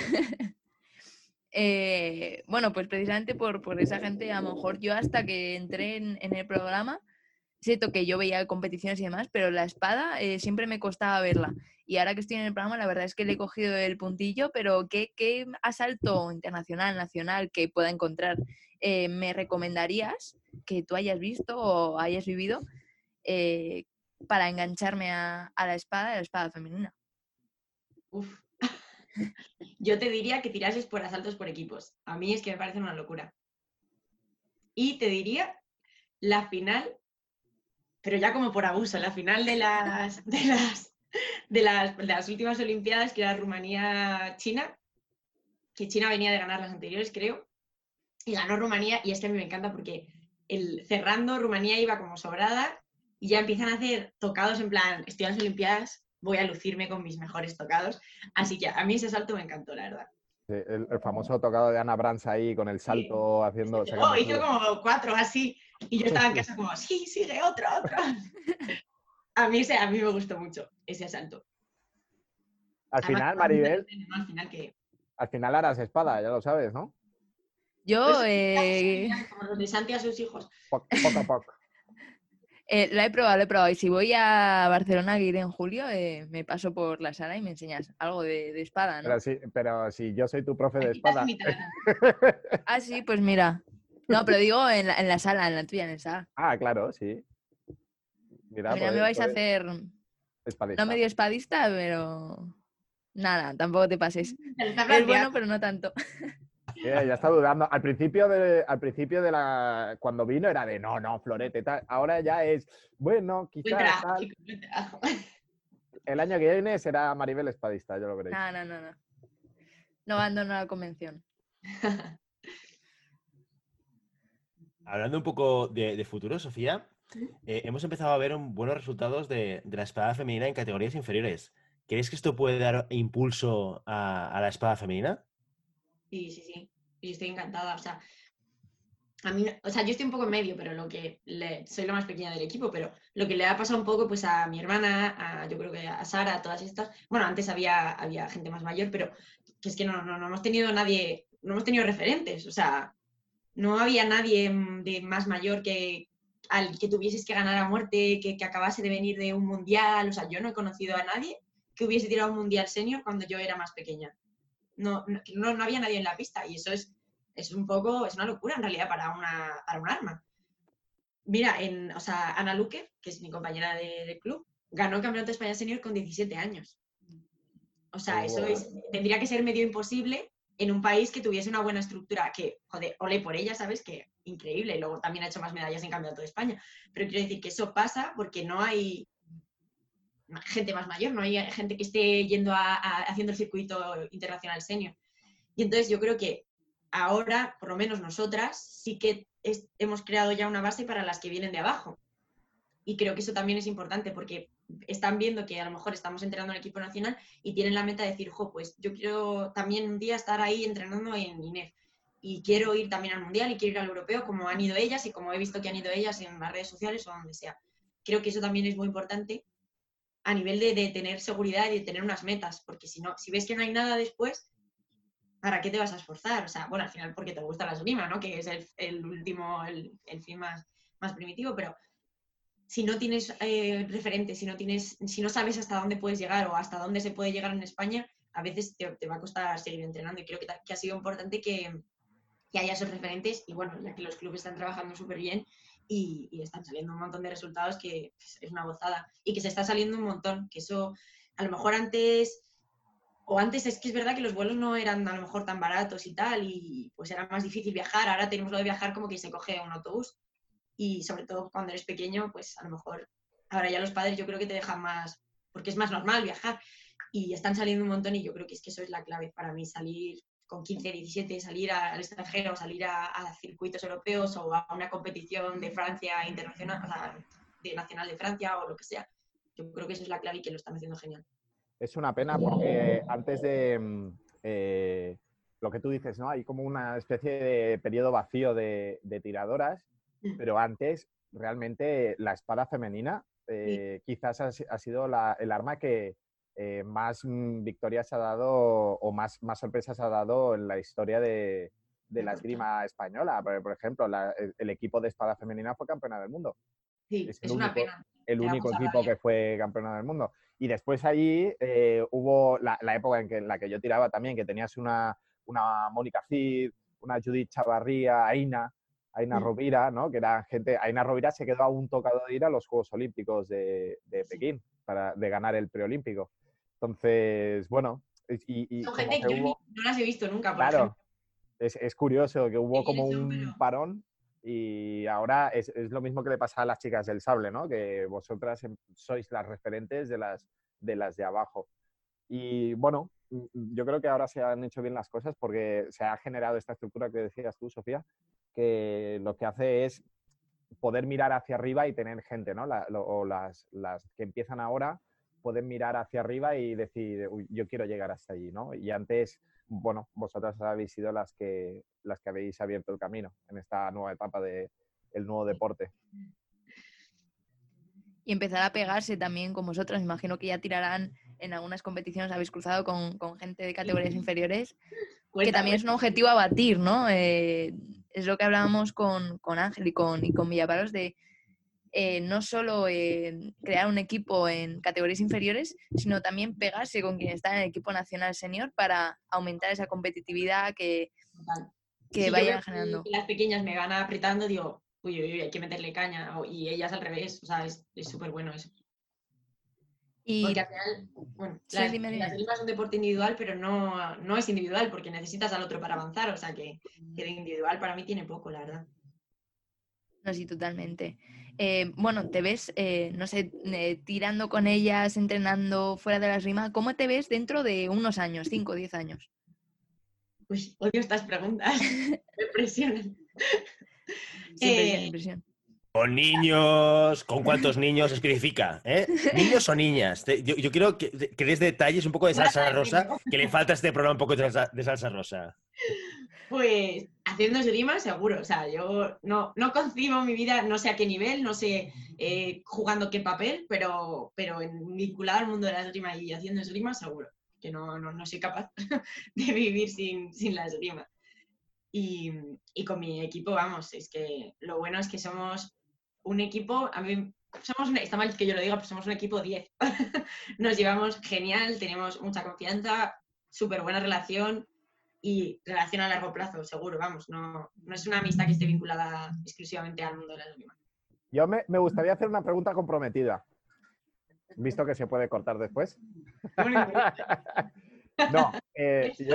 Eh, bueno, pues precisamente por, por esa gente, a lo mejor yo hasta que entré en, en el programa, cierto que yo veía competiciones y demás, pero la espada eh, siempre me costaba verla. Y ahora que estoy en el programa, la verdad es que le he cogido el puntillo, pero ¿qué, qué asalto internacional, nacional que pueda encontrar eh, me recomendarías que tú hayas visto o hayas vivido eh, para engancharme a, a la espada, a la espada femenina? Uf. Yo te diría que tirases por asaltos por equipos. A mí es que me parece una locura. Y te diría la final, pero ya como por abuso, la final de las, de las, de las, de las últimas Olimpiadas, que era Rumanía-China, que China venía de ganar las anteriores, creo, y ganó Rumanía, y es que a mí me encanta porque el, cerrando Rumanía iba como sobrada y ya empiezan a hacer tocados en plan, estoy en las Olimpiadas, voy a lucirme con mis mejores tocados. Así que a mí ese salto me encantó, la verdad. Sí, el, el famoso tocado de Ana Brands ahí con el salto haciendo. Oh, hizo como cuatro así y yo estaba en casa como, sí, sigue otro, otro. A mí, ese, a mí me gustó mucho ese salto. Al Además, final, Maribel. Al final que... al final harás espada, ya lo sabes, ¿no? Yo Pues, eh, Como los de Santi a sus hijos. Po- Poco a poco. eh, la he probado, la he probado. Y si voy a Barcelona, que iré en julio, eh, me paso por la sala y me enseñas algo de, de espada, ¿no? Pero si yo soy tu profe de espada. Ah, sí, pues mira. No, pero digo en la, en la sala, en la tuya, en el sala. Ah, claro, sí. Mira, Mira, me pues, vais a hacer, espadista. no medio espadista, pero nada, tampoco te pases. Es bueno, pero no tanto. Mira, ya está dudando. Al principio de, al principio de la. Cuando vino era de no, no, florete, tal. Ahora ya es, bueno, Buen quizás tal. El año que viene será Maribel Espadista, ya lo veréis. No, no, no, no. No abandono la convención. Hablando un poco de, de futuro, Sofía, eh, hemos empezado a ver un- buenos resultados de, de la espada femenina en categorías inferiores. ¿Crees que esto puede dar impulso a, a la espada femenina? Sí, sí, sí. Y estoy encantada. O sea, a mí, o sea, yo estoy un poco en medio, pero lo que le, soy la más pequeña del equipo, pero lo que le ha pasado un poco pues a mi hermana, a, yo creo que a Sara, a todas estas, bueno, antes había, había gente más mayor, pero que es que no, no, no hemos tenido nadie, no hemos tenido referentes, o sea, no había nadie mm, de más mayor que al que tuvieses que ganar a muerte, que, que acabase de venir de un mundial, o sea, yo no he conocido a nadie que hubiese tirado un mundial senior cuando yo era más pequeña no, no, no- había nadie en la pista y eso es, es un poco, es una locura en realidad para, una, para un arma. Mira, en, o sea, Ana Luque, que es mi compañera de, de club, ganó el Campeonato de España Senior con 17 años. O sea, eso es, tendría que ser medio imposible en un país que tuviese una buena estructura, que, joder, ole por ella, ¿sabes? Que increíble. Y luego también ha hecho más medallas en Campeonato de España. Pero quiero decir que eso pasa porque no hay gente más mayor, no hay gente que esté yendo a, a- haciendo el circuito internacional senior. Y entonces yo creo que ahora, por lo menos nosotras, sí que es- hemos creado ya una base para las que vienen de abajo. Y creo que eso también es importante porque están viendo que a lo mejor estamos entrenando en equipo nacional y tienen la meta de decir, jo, pues yo quiero también un día estar ahí entrenando en INEF. Y quiero ir también al mundial y quiero ir al europeo, como han ido ellas y como he visto que han ido ellas en las redes sociales o donde sea. Creo que eso también es muy importante a nivel de, de tener seguridad y de tener unas metas, porque si no, si ves que no hay nada después, ¿para qué te vas a esforzar? O sea, bueno, al final porque te gusta la esgrima, ¿no? Que es el, el último, el, el fin más, más primitivo, pero si no tienes eh, referentes, si no tienes, si no sabes hasta dónde puedes llegar o hasta dónde se puede llegar en España, a veces te, va a costar seguir entrenando. Y creo que, ha sido importante que, que haya esos referentes. Y bueno, ya que los clubes están trabajando súper bien y, y están saliendo un montón de resultados que pues, es una gozada. Y que se está saliendo un montón, que eso a lo mejor antes o antes es que es verdad que los vuelos no eran a lo mejor tan baratos y tal y pues era más difícil viajar, ahora tenemos lo de viajar como que se coge un autobús y sobre todo cuando eres pequeño pues a lo mejor ahora ya los padres yo creo que te dejan más porque es más normal viajar y están saliendo un montón y yo creo que es que eso es la clave para mí, salir con 15, 17, salir al extranjero, salir a, a circuitos europeos o a una competición de Francia internacional, o sea, de nacional de Francia o lo que sea. Yo creo que eso es la clave y que lo están haciendo genial. es una pena porque antes de mm, eh, lo que tú dices, ¿no? Hay como una especie de periodo vacío de, de tiradoras. Pero antes realmente la espada femenina eh, quizás ha, ha sido la- el arma que eh, más mm, victorias ha dado o más, más sorpresas ha dado en la historia de, de la esgrima española. Por, ejemplo, la- el, el equipo de espada femenina fue campeona del mundo Sí, es es, el una único- pena. el único equipo que fue campeona del mundo. Y después allí eh, hubo la, la época en, que, en la que yo tiraba también, que tenías una, una Mónica Cid, una Judith Chavarría, Aina, Aina Mm. Rovira, ¿no? Que era gente. Aina Rovira se quedó a un tocado de ir a los Juegos Olímpicos de, de. Pekín para de ganar el preolímpico. Entonces, bueno, y, y Son gente que yo hubo- no las he visto nunca, por Claro, ejemplo. es, es curioso que hubo como un parón y ahora es, es lo mismo que le pasa a las chicas del sable, ¿no? Que vosotras em- sois las referentes de las de, las de abajo. Y bueno, mm, mm, yo creo que ahora se han hecho bien las cosas porque se ha generado esta estructura que decías tú, Sofía, que lo que hace es poder mirar hacia arriba y tener gente, ¿no? La- lo- o las, las que empiezan ahora pueden mirar hacia arriba y decir, "Uy, yo quiero llegar hasta allí, ¿no? Y antes, bueno, vosotras habéis sido las que, las que habéis abierto el camino en esta nueva etapa del el nuevo deporte. Y empezar a pegarse también con vosotros. Imagino que ya tirarán en algunas competiciones, habéis cruzado con, con gente de categorías inferiores, que Cuenta, también es un objetivo a batir, ¿no? Eh, es lo que hablábamos con, con Ángel y con, y con Villaparos de eh, no solo eh, crear un equipo en categorías inferiores, sino también pegarse con quien está en el equipo nacional senior para aumentar esa competitividad que, total. que vayan generando. que las pequeñas me van apretando, digo, uy, uy, uy, hay que meterle caña. Y ellas al revés, o sea, es es súper bueno eso. Y Porque al final, bueno, Sí, las, dime, esgrima es un deporte individual, pero no, no es individual porque necesitas al otro para avanzar. O sea que, que de individual para mí tiene poco, la verdad. No, sí, totalmente. Eh, bueno, te ves, eh, no sé, eh, tirando con ellas, entrenando fuera de la esgrima. ¿Cómo te ves dentro de unos años, 5 o 10 años? Uy, odio estas preguntas. Me presionan. Presión. Con niños, ¿con cuántos niños especifica? ¿eh? ¿Niños o niñas? Yo, yo quiero que, que des detalles un poco de salsa rosa, que le falta a este programa un poco de salsa, de salsa rosa. Pues haciendo esgrima, seguro. O sea, yo no, no concibo mi vida, no sé a qué nivel, no sé eh, jugando qué papel, pero, pero en, vinculado al mundo de la esgrima y haciendo esgrima, seguro. Que no, no, no soy capaz de vivir sin, sin la esgrima. Y, y con mi equipo, vamos, es que lo bueno es que somos un equipo, a mí somos, está mal que yo lo diga, pero somos un equipo 10. Nos llevamos genial, tenemos mucha confianza, súper buena relación y relación a largo plazo, seguro, vamos, no, no es una amistad que esté vinculada exclusivamente al mundo de la esgrima. Yo me, me gustaría hacer una pregunta comprometida, visto que se puede cortar después. No, eh, yo-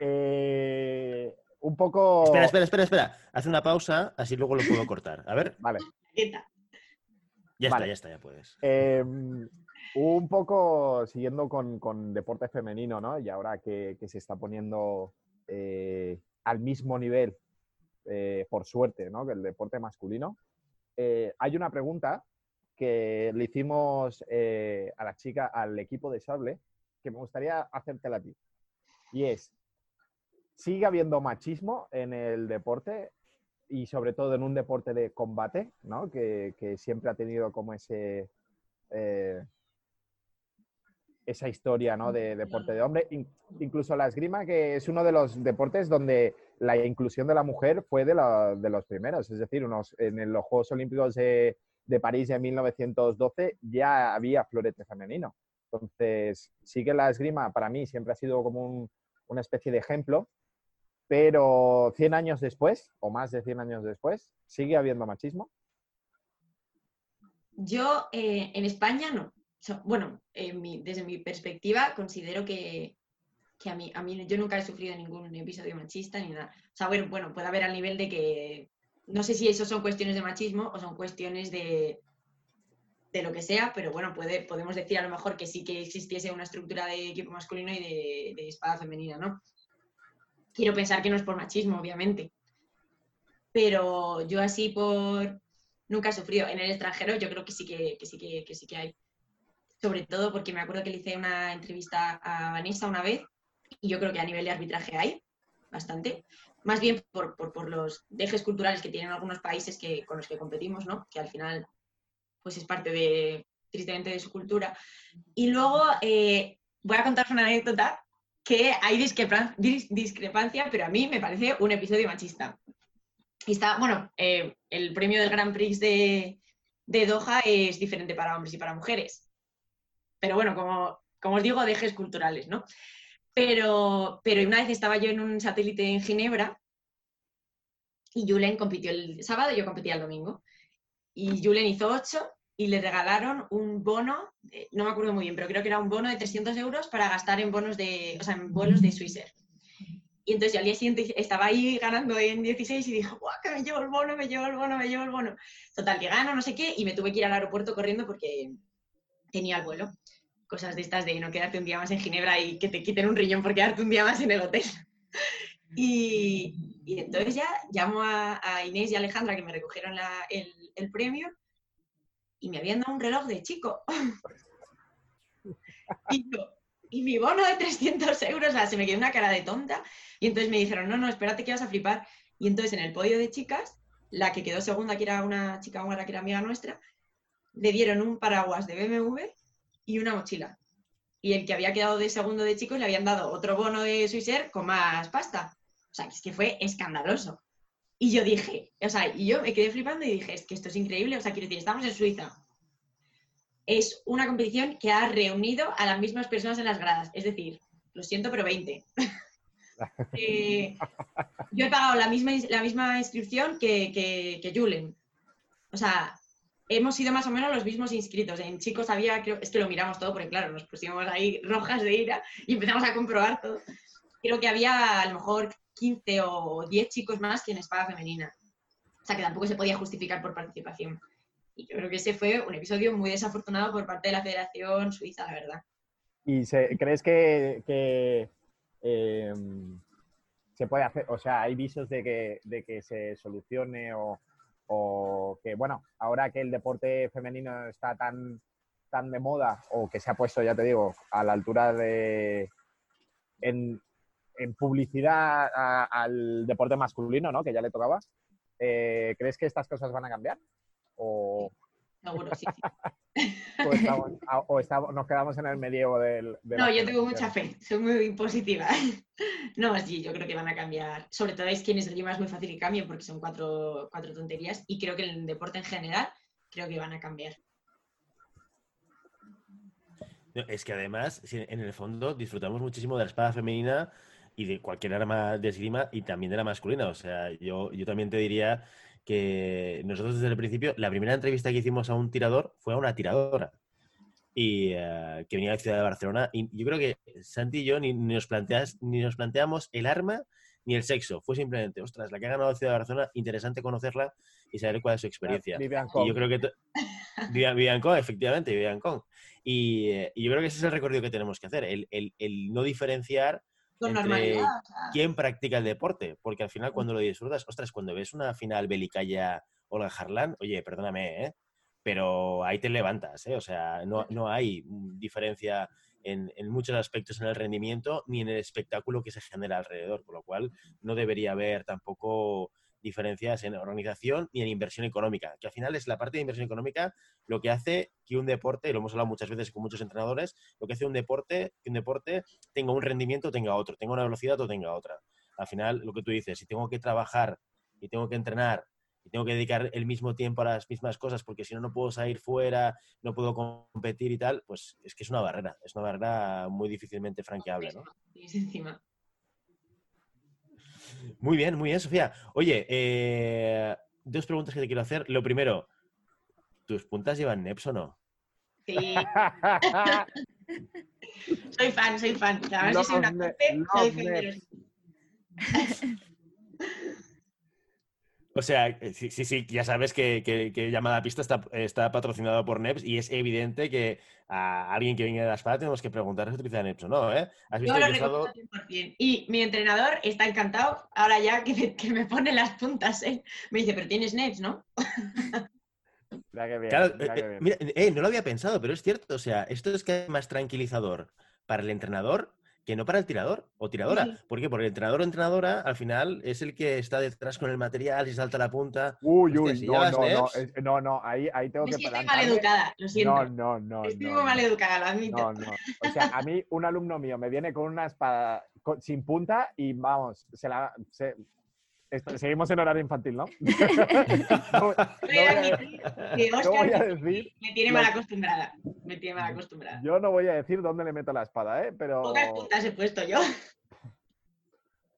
eh, un poco... Espera, espera, espera, espera. Haz una pausa, así luego lo puedo cortar. A ver, Vale. Ya Vale. está, ya está, ya puedes. Eh, un poco siguiendo con, con deporte femenino, ¿no? Y ahora que, que se está poniendo eh, al mismo nivel, eh, por suerte, ¿no? Que el deporte masculino. eh, hay una pregunta que le hicimos eh, a la chica, al equipo de sable, que me gustaría hacértela a ti. Y es, ¿sigue habiendo machismo en el deporte y sobre todo en un deporte de combate, ¿no? que, siempre ha tenido como ese, eh, esa historia ¿no? de deporte de hombre. In- incluso la esgrima, que es uno de los deportes donde la inclusión de la mujer fue de, los primeros. Es decir, unos, en los Juegos Olímpicos de, París de 1912 ya había florete femenino. Entonces, sí que la esgrima para mí siempre ha sido como un- una especie de ejemplo, pero 100 años después, o más de 100 años después, sigue habiendo machismo. Yo eh, en España no. Bueno, desde mi perspectiva considero que, que a, mí, a mí yo nunca he sufrido ningún episodio machista ni nada. O sea, bueno, bueno, puede haber al nivel de que no sé si eso son cuestiones de machismo o son cuestiones de, de lo que sea, pero bueno, podemos decir a lo mejor que sí que existiese una estructura de equipo masculino y de espada femenina, ¿no? Quiero pensar que no es por machismo, obviamente. Pero yo así por, nunca he sufrido. En el extranjero yo creo que sí que, sí que sí que hay. sobre todo porque me acuerdo que le hice una entrevista a Vanessa una vez y yo creo que a nivel de arbitraje hay bastante, más bien por, por- por los dejes culturales que tienen algunos países que, con los que competimos, ¿no? que al final pues es parte de, tristemente, de su cultura. Y luego eh, voy a contaros una anécdota que hay discrepan- dis- discrepancia, pero a mí me parece un episodio machista. Y está, bueno, eh, el premio del Grand Prix de, de Doha es diferente para hombres y para mujeres. Pero bueno, como, como os digo, dejes culturales, ¿no? Pero, pero una vez estaba yo en un satélite en Ginebra y Julen compitió el sábado y yo competía el domingo. Y Julen hizo 8 y le regalaron un bono, eh, no me acuerdo muy bien, pero creo que era un bono de 300 euros para gastar en bonos de, o sea, en vuelos de Swissair. Y entonces yo al día siguiente estaba ahí ganando en 16 y dije, ¡guau, que me llevo el bono, me llevo el bono, me llevo el bono! Total, que gano, no sé qué, y me tuve que ir al aeropuerto corriendo porque tenía el vuelo. Cosas de estas de no quedarte un día más en Ginebra y que te quiten un riñón por quedarte un día más en el hotel. Y, y entonces ya llamo a, a Inés y a Alejandra que me recogieron la- el, el premio y me habían dado un reloj de chico. y, yo, y mi bono de 300 euros, o sea, se me quedó una cara de tonta. Y entonces me dijeron, no, no, espérate que vas a flipar. Y entonces en el podio de chicas, la que quedó segunda, que era una chica húngara que era amiga nuestra, le dieron un paraguas de BMW y una mochila. Y el que había quedado de segundo de chicos le habían dado otro bono de Swissair con más pasta. O sea, es que fue escandaloso. Y yo dije, o sea, y yo me quedé flipando y dije, es que esto es increíble. O sea, quiero decir, estamos en Suiza. Es una competición que ha reunido a las mismas personas en las gradas. Es decir, lo siento, pero 20. Eh, yo he pagado la misma, la misma inscripción que, que, que Julen. O sea, hemos sido más o menos los mismos inscritos. En chicos había, creo, es que lo miramos todo porque, claro, nos pusimos ahí rojas de ira y empezamos a comprobar todo. Creo que había a lo mejor 15 o 10 chicos más que en espada femenina. O sea, que tampoco se podía justificar por participación. Y yo creo que ese fue un episodio muy desafortunado por parte de la Federación Suiza, la verdad. ¿Y crees que, eh, se puede hacer, o sea, hay visos de que, de que se solucione o, o que, bueno, ahora que el deporte femenino está tan, tan de moda o que se ha puesto, ya te digo, a la altura de, en, en publicidad a- al deporte masculino, ¿no? Que ya le tocaba. eh, ¿Crees que estas cosas van a cambiar? ¿O, Seguro, sí. sí. o estamos- o estamos- nos quedamos en el medievo del... de No, yo tengo mucha fe, soy muy positiva. No, sí, yo creo que van a cambiar. Sobre todo es que en esgrima es muy fácil que cambien porque son cuatro, cuatro tonterías y creo que en el deporte en general creo que van a cambiar. No, es que además, en el fondo, disfrutamos muchísimo de la espada femenina y de cualquier arma de esgrima y también de la masculina. O sea, yo, yo también te diría que nosotros desde el principio, la primera entrevista que hicimos a un tirador fue a una tiradora y eh, que venía de la ciudad de Barcelona. Y yo creo que Santi y yo ni, ni nos, planteas, ni nos planteamos el arma ni el sexo. Fue simplemente, ostras, la que ha ganado la ciudad de Barcelona, interesante conocerla y saber cuál es su experiencia. Vivian Y yo creo que... Vivian Kong, efectivamente, Vivian Kong. Y, eh, y yo creo que ese es el recorrido que tenemos que hacer, el, el- el no diferenciar Con Entre- normalidad. o sea, quién practica el deporte, porque al final cuando lo disfrutas, ostras, cuando ves una final Belicaya Olga Harlan, oye, perdóname, ¿eh? pero ahí te levantas, ¿eh? o sea, no, no hay diferencia en, en muchos aspectos en el rendimiento ni en el espectáculo que se genera alrededor, con lo cual no debería haber tampoco diferencias en organización ni en inversión económica, que al final es la parte de inversión económica lo que hace que un deporte, y lo hemos hablado muchas veces con muchos entrenadores, lo que hace un deporte, que un deporte tenga un rendimiento o tenga otro, tenga una velocidad o tenga otra. Al final, lo que tú dices, si tengo que trabajar y tengo que entrenar y tengo que dedicar el mismo tiempo a las mismas cosas porque si no, no puedo salir fuera, no puedo competir y tal, pues es que es una barrera, es una barrera muy difícilmente franqueable, ¿no? encima. Muy bien, muy bien, Sofía. Oye, eh, dos preguntas que te quiero hacer. Lo primero, ¿tus puntas llevan NEPS o no? Sí, soy fan, soy fan. Soy una soy love fan de los- O sea, eh, sí, sí, sí, ya sabes que, que, que Llamada Pista está, está patrocinado por NEPS y es evidente que a alguien que venga de la espada tenemos que preguntar si utiliza NEPS o no, ¿eh? ¿Has Yo visto lo usado- recomiendo 100%. Y mi entrenador está encantado, ahora ya que me, que me pone las puntas, ¿eh? Me dice, pero tienes NEPS, ¿no? Mira qué bien, Claro, mira eh, qué eh, bien. mira, eh, no lo había pensado, pero es cierto. O sea, esto es que es más tranquilizador para el entrenador que no para el tirador o tiradora. Sí. ¿Por qué? Porque el entrenador o entrenadora al final es el que está detrás con el material y salta la punta. Uy, Hostia, uy, si no, no, no, es- no, no, ahí, ahí tengo Me que siento plantarme. maleducada, lo siento. No, no, no. Estoy muy no. maleducada, lo admito. No, no. O sea, a mí un alumno mío me viene con una espada sin punta y vamos, se la. se- esto- seguimos en horario infantil, ¿no? no, no Voy a decir. me tiene mal acostumbrada. Me tiene mal acostumbrada. Yo no voy a decir dónde le meto la espada, ¿eh? Pero. Pocas puntas he puesto yo.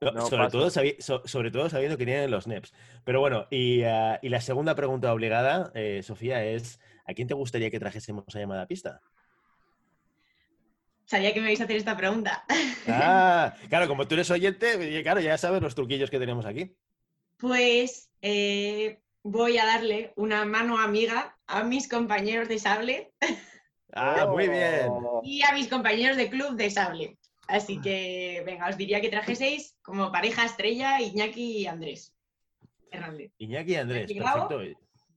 No, sobre, todo, sabi- so- sobre todo sabiendo que tienen los NEPs. Pero bueno, y, y la segunda pregunta obligada, eh, Sofía, es ¿a quién te gustaría que trajésemos a llamada pista? Sabía que me vais a hacer esta pregunta. Ah, claro, como tú eres oyente, claro, ya sabes los truquillos que tenemos aquí. Pues eh, voy a darle una mano amiga a mis compañeros de sable Ah, muy bien. Y a mis compañeros de club de sable. Así que, venga, os diría que trajeseis como pareja estrella Iñaki y Andrés Hernández. Iñaki y Andrés, Iñaki perfecto.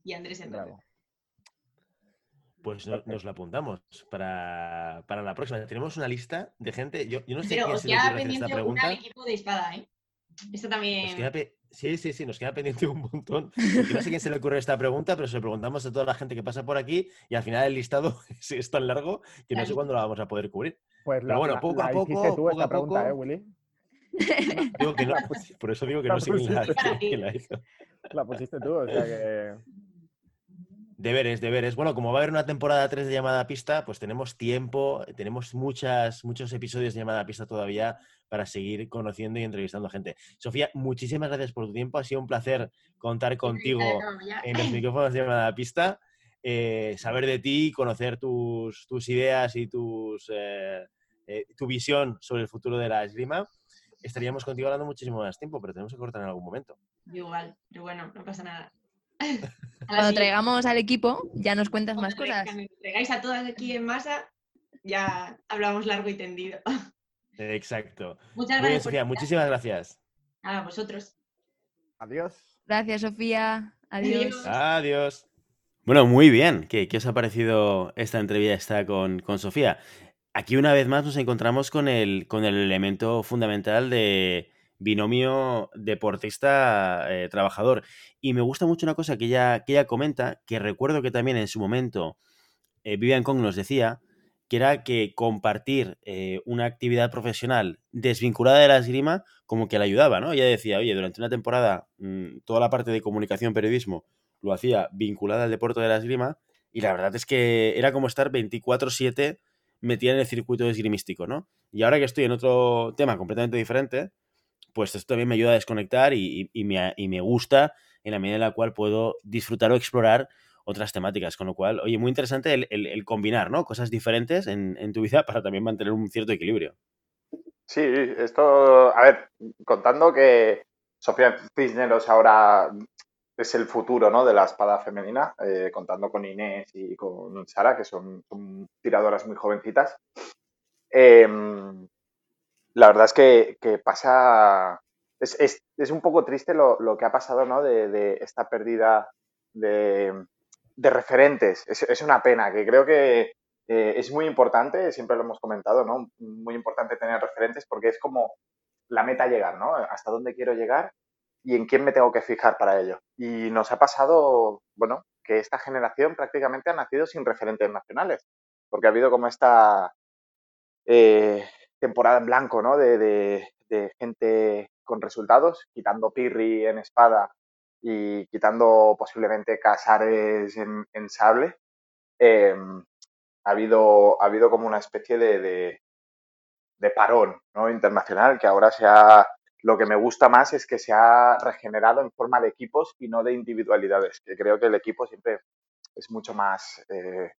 Y Andrés Hernández. Pues no- nos la apuntamos para, para la próxima. Tenemos una lista de gente. Yo, yo no sé Pero quién se le queda ocurre hacer pendiente esta una pregunta. al equipo de espada, ¿eh? Esto también. Sí, sí, sí, nos queda pendiente un montón. Porque no sé quién se le ocurre esta pregunta, pero se lo preguntamos a toda la gente que pasa por aquí y al final el listado es, es tan largo que no sé cuándo lo vamos a poder cubrir. Pues Pero la, bueno, la- poco a la poco, hiciste tú poco esta a pregunta, poco. ¿eh, Willy? Digo que no- por eso digo que no la sé quién la, quién la hizo. La pusiste tú, o sea que. Deberes, deberes. Bueno, como va a haber una temporada 3 de llamada a pista, pues tenemos tiempo, tenemos muchas, muchos episodios de llamada a pista todavía para seguir conociendo y entrevistando gente. Sofía, muchísimas gracias por tu tiempo. Ha sido un placer contar contigo en los micrófonos de llamada a pista, eh, saber de ti, conocer tus, tus ideas y tus, eh, eh, tu visión sobre el futuro de la esgrima. Estaríamos contigo hablando muchísimo más tiempo, pero tenemos que cortar en algún momento. Igual, pero bueno, no pasa nada. Cuando traigamos al equipo, ya nos cuentas más cosas. Cuando me traigáis a todas aquí en masa, ya hablamos largo y tendido. Exacto. Muchas bien, gracias. Sofía, muchísimas gracias. A vosotros. Adiós. Gracias, Sofía. Adiós. Adiós. Adiós. Bueno, muy bien. ¿Qué, qué os ha parecido esta entrevista con, con Sofía? Aquí una vez más nos encontramos con el, con el elemento fundamental de binomio deportista-trabajador. y me gusta mucho una cosa que ella, que ella comenta, que recuerdo que también en su momento eh, Vivian Kong nos decía, que era que compartir eh, una actividad profesional desvinculada de la esgrima como que le ayudaba, ¿no? Ella decía, oye, durante una temporada mmm, toda la parte de comunicación, periodismo, lo hacía vinculada al deporte de la esgrima y la verdad es que era como estar 24/7 metida en el circuito esgrimístico, ¿no? Y ahora que estoy en otro tema completamente diferente, pues esto también me ayuda a desconectar y, y, me, y me gusta en la medida en la cual puedo disfrutar o explorar otras temáticas. Con lo cual, oye, muy interesante el, el, combinar, ¿no? Cosas diferentes en, en, tu vida para también mantener un cierto equilibrio. Sí, esto, a ver, contando que Sofía Cisneros ahora es el futuro ¿no? de la espada femenina, eh, contando con Inés y con Sara, que son, tiradoras muy jovencitas. Eh, la verdad es que, pasa. Es, es, es, un poco triste lo, lo que ha pasado, ¿no? De, de esta pérdida de, de referentes. Es, es, una pena, que creo que eh, es muy importante, siempre lo hemos comentado, ¿no? Muy importante tener referentes porque es como la meta llegar, ¿no? Hasta dónde quiero llegar y en quién me tengo que fijar para ello. Y nos ha pasado, bueno, que esta generación prácticamente ha nacido sin referentes nacionales, porque ha habido como esta eh, temporada en blanco, ¿no? De, gente con resultados, quitando Pirri en espada y quitando posiblemente Casares en, sable. Eh, ha, habido, ha habido como una especie de, parón ¿no? internacional que ahora se ha lo que me gusta más es que se ha regenerado en forma de equipos y no de individualidades, creo que el equipo siempre es mucho más eh,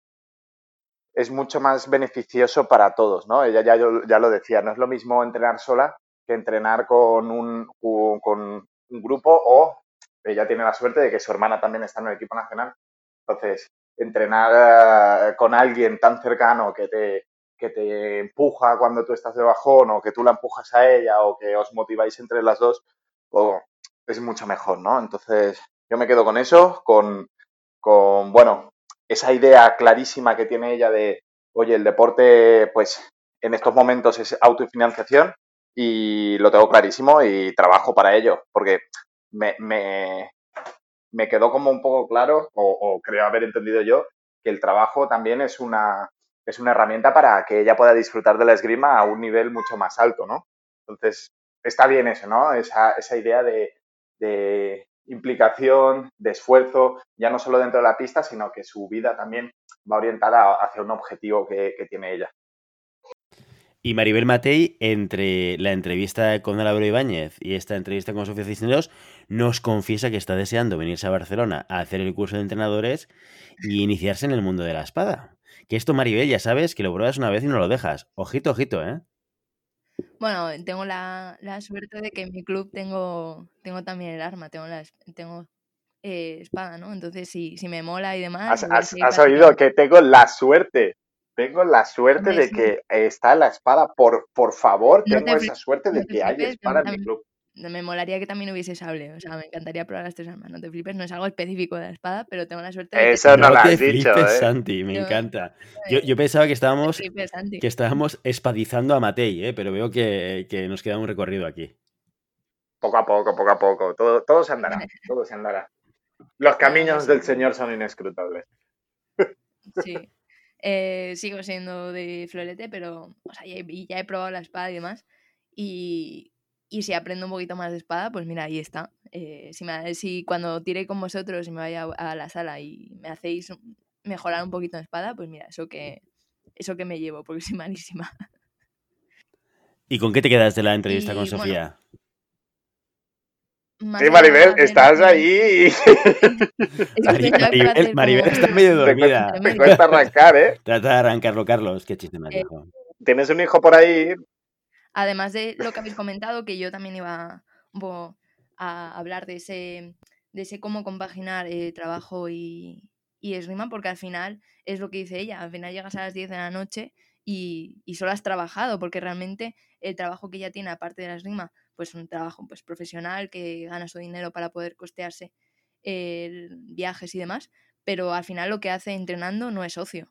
es mucho más beneficioso para todos, ¿no? Ella ya, ya lo decía, no es lo mismo entrenar sola que entrenar con un, con un grupo o ella tiene la suerte de que su hermana también está en el equipo nacional. Entonces, entrenar uh, con alguien tan cercano que te, que te empuja cuando tú estás de bajón o que tú la empujas a ella o que os motiváis entre las dos, pues, es mucho mejor, ¿no? Entonces, yo me quedo con eso, con, con, bueno, esa idea clarísima que tiene ella de, oye, el deporte, pues en estos momentos es autofinanciación y lo tengo clarísimo y trabajo para ello, porque me, me, me quedó como un poco claro, o, creo haber entendido yo, que el trabajo también es una, es una herramienta para que ella pueda disfrutar de la esgrima a un nivel mucho más alto, ¿no? Entonces, está bien eso, ¿no? Esa, esa idea de, de implicación, de esfuerzo, ya no solo dentro de la pista, sino que su vida también va orientada hacia un objetivo que, tiene ella. Y Maribel Matei, entre la entrevista con Álvaro Ibáñez y esta entrevista con Sofía Cisneros, nos confiesa que está deseando venirse a Barcelona a hacer el curso de entrenadores y iniciarse en el mundo de la espada. Que esto, Maribel, ya sabes que lo pruebas una vez y no lo dejas. Ojito, ojito, ¿eh? Bueno, tengo la, suerte de que en mi club tengo, tengo también el arma, tengo la tengo eh, espada, ¿no? Entonces, si, si me mola y demás. Has, has oído que tengo la suerte. Tengo la suerte de que está la espada. Por, por favor, tengo esa suerte de que hay espada en mi club. Me molaría que también hubiese sable. O sea, me encantaría probar las tres armas. No te flipes, no es algo específico de la espada, pero tengo la suerte de Eso no, lo has dicho, flipes, ¿eh? Santi, me encanta. Yo, yo, pensaba que estábamos, que estábamos espadizando a Matei, ¿eh? pero veo que, que nos queda un recorrido aquí. Poco a poco, poco a poco. Todo, todo se andará. Todo se andará. Los caminos del Señor son inescrutables. Sí. Eh, sigo siendo de florete, pero o sea, ya, he, probado la espada y demás. Y, si aprendo un poquito más de espada, pues mira, ahí está. Eh, si, si cuando tire con vosotros y me vaya a la sala y me hacéis mejorar un poquito en espada, pues mira, eso que, eso que me llevo, porque soy malísima. ¿Y con qué te quedas de la entrevista con Sofía? Sí, Maribel, estás ahí. Maribel, está medio dormida. Te cuesta, arrancar, ¿eh? Trata de arrancarlo, Carlos. Qué chiste me eh, Tienes un hijo por ahí. Además de lo que habéis comentado, que yo también iba a hablar de ese, de ese cómo compaginar eh, trabajo y, y esgrima, porque al final es lo que dice ella. Al final llegas a las 10 de la noche y, y solo has trabajado, porque realmente el trabajo que ella tiene, aparte de la esgrima, pues un trabajo pues, profesional que gana su dinero para poder costearse viajes y demás, pero al final lo que hace entrenando no es ocio.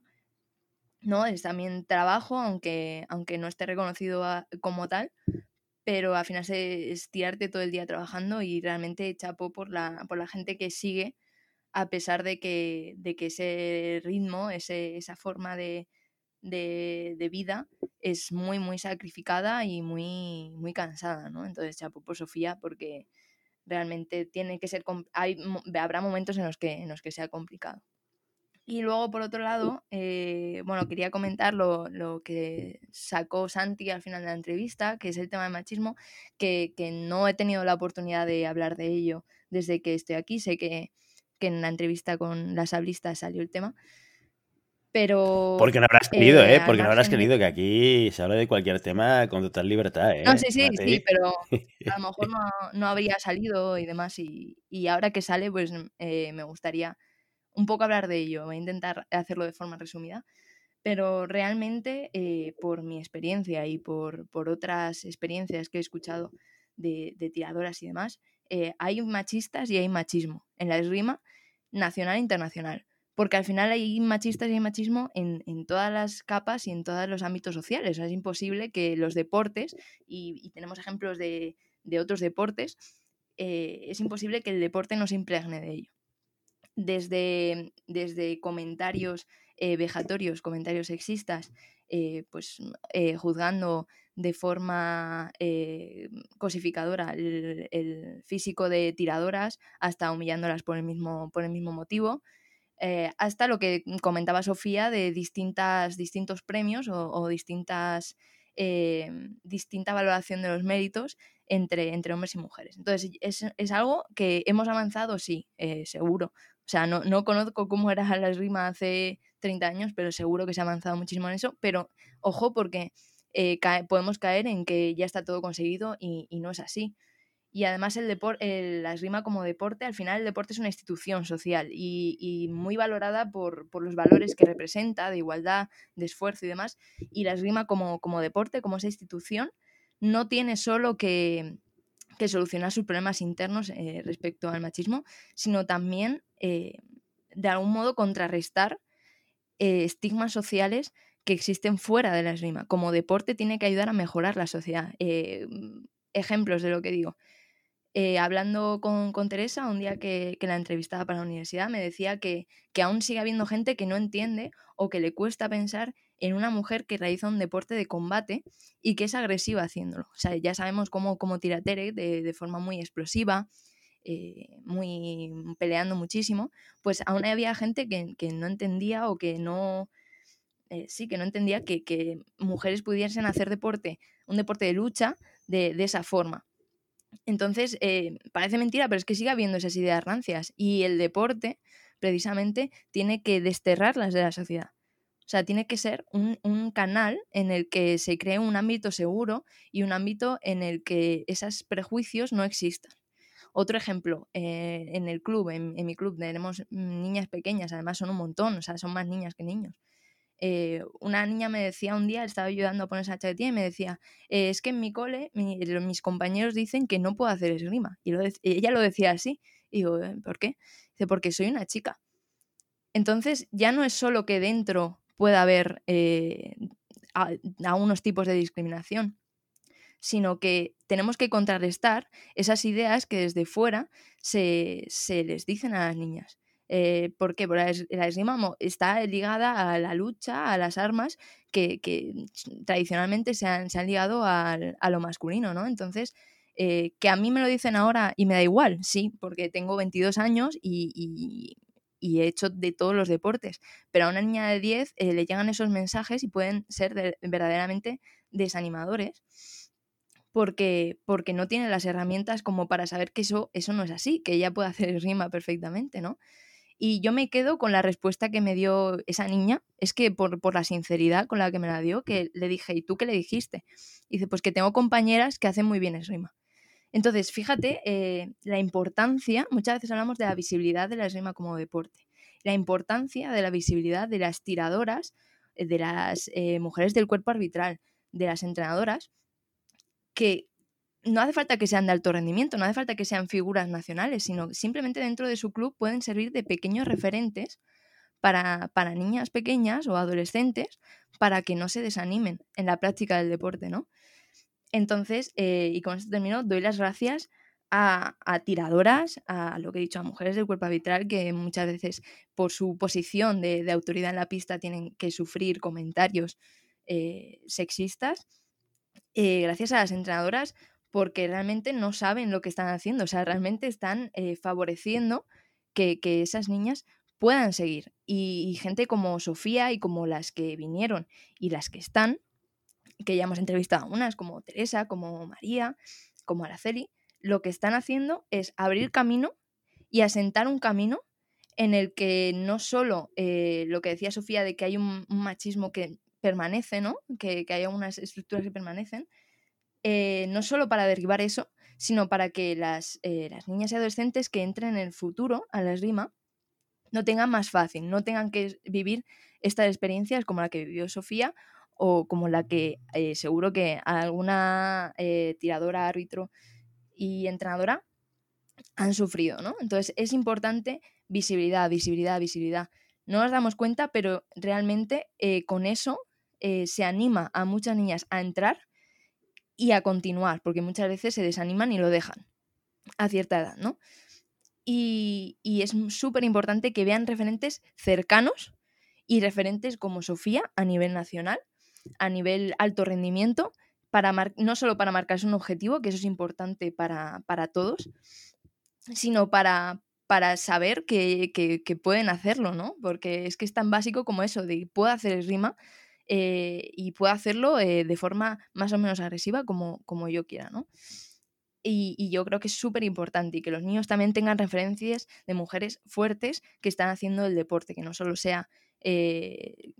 ¿No? Es también trabajo, aunque, aunque no esté reconocido como tal, pero al final es tirarte todo el día trabajando y realmente chapo por la, por la gente que sigue, a pesar de que, de que ese ritmo, ese, esa forma de, de, vida es muy, muy sacrificada y muy, muy cansada, ¿no? Entonces, chapo por Sofía, porque realmente tiene que ser, hay, habrá momentos en los que, en los que sea complicado. Y luego, por otro lado, eh, bueno, quería comentar lo, lo, que sacó Santi al final de la entrevista, que es el tema del machismo, que, que, no he tenido la oportunidad de hablar de ello desde que estoy aquí. Sé que, que en la entrevista con las sablistas salió el tema, pero... Porque no habrás querido, ¿eh? Porque no habrás querido que aquí se habla de cualquier tema con total libertad, ¿eh? No, sí, sí, sí, pero a lo mejor no, habría salido y demás. Y, ahora que sale, pues eh, me gustaría un poco hablar de ello. Voy a intentar hacerlo de forma resumida. Pero realmente, eh, por mi experiencia y por, por, otras experiencias que he escuchado de, de tiradoras y demás, eh, hay machistas y hay machismo en la esgrima nacional e internacional porque al final hay machistas y hay machismo en, todas las capas y en todos los ámbitos sociales. es imposible que los deportes, y, tenemos ejemplos de, otros deportes, eh, es imposible que el deporte no se impregne de ello. Desde, desde comentarios eh, vejatorios, comentarios sexistas, eh, pues juzgando de forma cosificadora el, físico de tiradoras hasta humillándolas por el mismo, por el mismo motivo. Eh, hasta lo que comentaba Sofía de distintas, distintos premios o, distintas, eh, distinta valoración de los méritos entre, entre hombres y mujeres. Entonces, es, algo que hemos avanzado, sí, eh, seguro. O sea, no, no, conozco cómo era la esgrima hace 30 años, pero seguro que se ha avanzado muchísimo en eso. Pero ojo, porque podemos caer en que ya está todo conseguido y no es así. Y además el deporte, la esgrima como deporte, al final el deporte es una institución social y, muy valorada por, los valores que representa, de igualdad, de esfuerzo y demás. Y la esgrima como, como deporte, como esa institución, no tiene solo que, solucionar sus problemas internos eh, respecto al machismo, sino también eh, de algún modo contrarrestar eh, estigmas sociales que existen fuera de la esgrima. Como deporte tiene que ayudar a mejorar la sociedad. Ejemplos de lo que digo. Eh, hablando con, Teresa, un día que, la entrevistaba para la universidad, me decía que, que, aún sigue habiendo gente que no entiende o que le cuesta pensar en una mujer que realiza un deporte de combate y que es agresiva haciéndolo. O sea, ya sabemos cómo, cómo tira Tere de, de forma muy explosiva, eh, muy peleando muchísimo, pues aún había gente que, que no entendía o que no, eh, sí, que no entendía que, mujeres pudiesen hacer deporte, un deporte de lucha, de, esa forma. Entonces, eh, parece mentira, pero es que sigue habiendo esas ideas rancias. Y el deporte, precisamente, tiene que desterrarlas de la sociedad. O sea, tiene que ser un, canal en el que se cree un ámbito seguro y un ámbito en el que esos prejuicios no existan. Otro ejemplo, eh, en el club, en, mi club, tenemos niñas pequeñas, además son un montón, o sea, son más niñas que niños. Eh, una niña me decía un día, estaba ayudando a ponerse a chaquetilla y me decía, eh, es que en mi cole mis compañeros dicen que no puedo hacer esgrima. Y ella lo decía así. Y digo, eh, ¿por qué? Dice, porque soy una chica. Entonces ya no es solo que dentro pueda haber algunos tipos de discriminación, sino que tenemos que contrarrestar esas ideas que desde fuera se, se les dicen a las niñas. Eh, ¿Por qué? Porque la esgrima está ligada a la lucha, a las armas que, tradicionalmente se han, ligado a, lo masculino, ¿no? Entonces, eh, que a mí me lo dicen ahora y me da igual, sí, porque tengo 22 años y, he hecho de todos los deportes, pero a una niña de 10 eh, le llegan esos mensajes y pueden ser verdaderamente desanimadores. Porque, porque no tiene las herramientas como para saber que eso, eso no es así, que ella puede hacer esgrima perfectamente, ¿no? Y yo me quedo con la respuesta que me dio esa niña, es que por, la sinceridad con la que me la dio, que le dije, ¿y tú qué le dijiste? Y dice, pues que tengo compañeras que hacen muy bien esgrima. Entonces, fíjate eh, la importancia, muchas veces hablamos de la visibilidad de la esgrima como deporte, la importancia de la visibilidad de las tiradoras, eh, de las eh, mujeres del cuerpo arbitral, de las entrenadoras, que no hace falta que sean de alto rendimiento, no hace falta que sean figuras nacionales, sino simplemente dentro de su club pueden servir de pequeños referentes para, niñas pequeñas o adolescentes para que no se desanimen en la práctica del deporte, ¿no? Entonces, eh, y con esto termino, doy las gracias a, tiradoras, a lo que he dicho, a mujeres del cuerpo arbitral que muchas veces por su posición de, autoridad en la pista tienen que sufrir comentarios eh, sexistas. Eh, gracias a las entrenadoras porque realmente no saben lo que están haciendo, o sea, realmente están eh, favoreciendo que, esas niñas puedan seguir. Y, gente como Sofía y como las que vinieron y las que están, que ya hemos entrevistado unas, como Teresa, como María, como Araceli, lo que están haciendo es abrir camino y asentar un camino en el que no solo eh, lo que decía Sofía de que hay un, machismo que permanece, ¿no? Que, que hay unas estructuras que permanecen, eh, no solo para derribar eso, sino para que las, eh, las, niñas y adolescentes que entren en el futuro a la esgrima no tengan más fácil, no tengan que vivir estas experiencias como la que vivió Sofía o como la que eh, seguro que alguna tiradora, árbitro y entrenadora han sufrido, ¿no? Entonces es importante visibilidad, visibilidad, visibilidad. No nos damos cuenta, pero realmente con eso se anima a muchas niñas a entrar y a continuar, porque muchas veces se desaniman y lo dejan a cierta edad, ¿no? Y, es súper importante que vean referentes cercanos y referentes como Sofía a nivel nacional, a nivel alto rendimiento, para no solo para marcarse un objetivo, que eso es importante para, todos, sino para, para saber que, que, pueden hacerlo, ¿no? Porque es que es tan básico como eso, de puedo hacer rima eh, y puedo hacerlo eh, de forma más o menos agresiva como, como yo quiera, ¿no? Y, yo creo que es súper importante y que los niños también tengan referencias de mujeres fuertes que están haciendo el deporte, que no solo sea eh,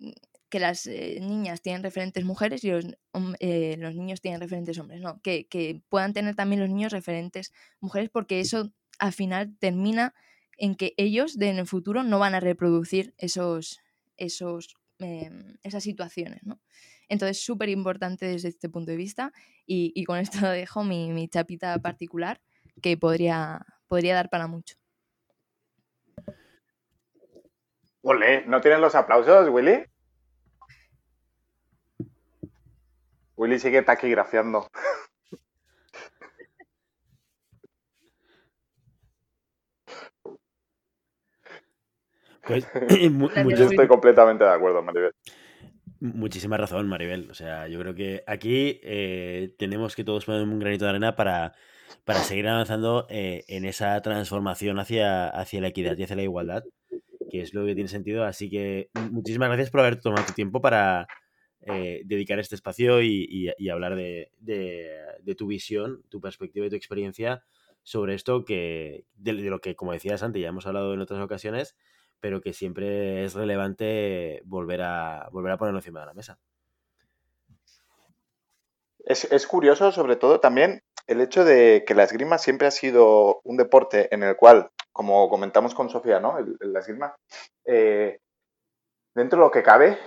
que las niñas tienen referentes mujeres y los, los, niños tienen referentes hombres, no, que, que puedan tener también los niños referentes mujeres porque eso al final termina en que ellos de en el futuro no van a reproducir esos, esos Em, esas situaciones, ¿no? Entonces, súper importante desde este punto de vista y, con esto dejo mi, chapita particular que podría, podría dar para mucho. Ole, ¿no tienen los aplausos, Willy? Willy sigue taquigrafiando. Pues, Yo estoy completamente de acuerdo, Maribel. Muchísima razón, Maribel. O sea, yo creo que aquí eh, tenemos que todos poner un granito de arena para, para seguir avanzando eh, en esa transformación hacia, hacia la equidad y hacia la igualdad, que es lo que tiene sentido. Así que mu- muchísimas gracias por haber tomado tu tiempo para eh, dedicar este espacio y, y- y hablar de, de- de tu visión, tu perspectiva y tu experiencia sobre esto que de, de lo que, como decías antes, ya hemos hablado en otras ocasiones, pero que siempre es relevante volver a, volver a ponerlo encima de la mesa. Es, es curioso, sobre todo, también el hecho de que la esgrima siempre ha sido un deporte en el cual, como comentamos con Sofía, ¿no? La esgrima, eh, dentro de lo que cabe,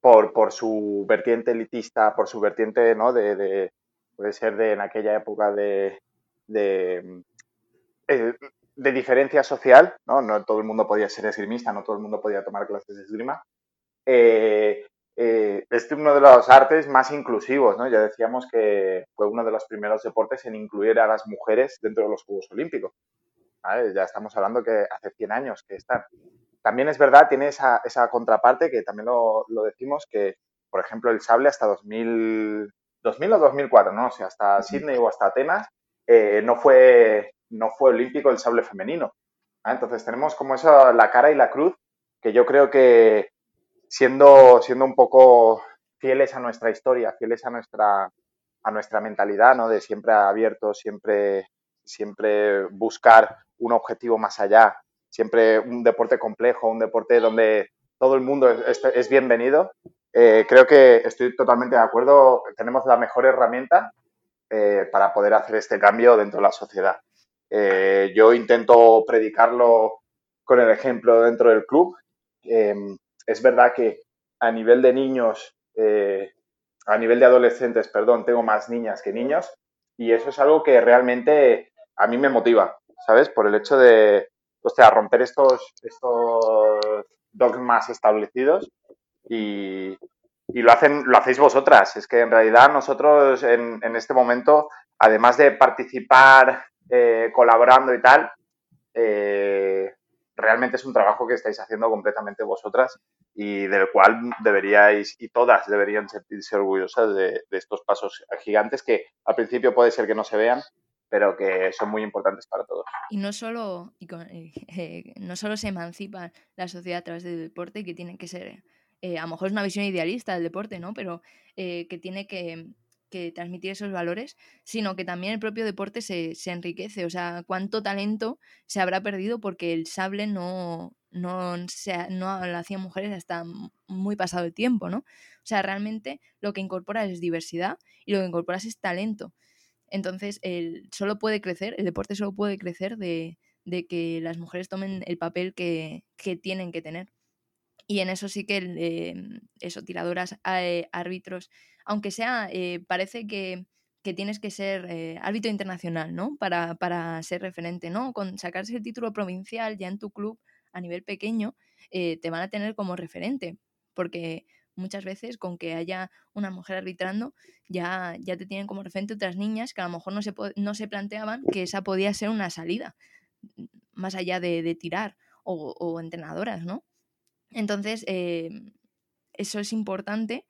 por, por su vertiente elitista, por su vertiente, ¿no? De, de- puede ser de en aquella época de, de, eh, de diferencia social, ¿no? No todo el mundo podía ser esgrimista, no todo el mundo podía tomar clases de esgrima. Eh, eh, es uno de los artes más inclusivos, ¿no? Ya decíamos que fue uno de los primeros deportes en incluir a las mujeres dentro de los Juegos Olímpicos. Ya estamos hablando que hace 100 años que están. También es verdad, tiene esa, esa contraparte que también lo, lo decimos, que, por ejemplo, el sable hasta 2000, 2000 o 2004, ¿no? O hasta Sydney o hasta Atenas, eh, no, fue, no fue olímpico el sable femenino. ¿vale? Entonces tenemos como eso, la cara y la cruz, que yo creo que siendo, siendo un poco fieles a nuestra historia, fieles a nuestra, a nuestra mentalidad, ¿no? De siempre abierto, siempre, siempre buscar un objetivo más allá, siempre un deporte complejo, un deporte donde todo el mundo es, es bienvenido. Eh, creo que estoy totalmente de acuerdo, tenemos la mejor herramienta eh, para poder hacer este cambio dentro de la sociedad. Eh, yo intento predicarlo con el ejemplo dentro del club. Eh, es verdad que a nivel de niños, eh, a nivel de adolescentes, perdón, tengo más niñas que niños y eso es algo que realmente a mí me motiva, ¿sabes? Por el hecho de, o sea, romper estos, estos dogmas establecidos y, y lo, hacen, lo hacéis vosotras. Es que en realidad nosotros en, en este momento, además de participar eh, colaborando y tal, eh, realmente es un trabajo que estáis haciendo completamente vosotras y del cual deberíais, y todas deberían sentirse orgullosas de, estos pasos gigantes que al principio puede ser que no se vean, pero que son muy importantes para todos. Y no solo, y con, eh, no solo se emancipa la sociedad a través del deporte, que tiene que ser, a lo mejor es una visión idealista del deporte, ¿no? Pero que tiene que, que, transmitir esos valores, sino que también el propio deporte se, se, enriquece. O sea, cuánto talento se habrá perdido porque el sable no, no, se, no lo hacían mujeres hasta muy pasado el tiempo, ¿no? O sea, realmente lo que incorpora es diversidad y lo que incorpora es talento. Entonces, el, solo puede crecer, el deporte solo puede crecer de, de que las mujeres tomen el papel que, que, tienen que tener. Y en eso sí que, eh, eso, tiradoras, eh, árbitros, aunque sea, eh, parece que, que, tienes que ser eh, árbitro internacional, ¿no? Para, para, ser referente, ¿no? Con sacarse el título provincial ya en tu club a nivel pequeño, eh, te van a tener como referente, porque muchas veces con que haya una mujer arbitrando ya, ya te tienen como referente otras niñas que a lo mejor no se, no se planteaban que esa podía ser una salida, más allá de, de tirar, o, entrenadoras, ¿no? Entonces, eso es importante,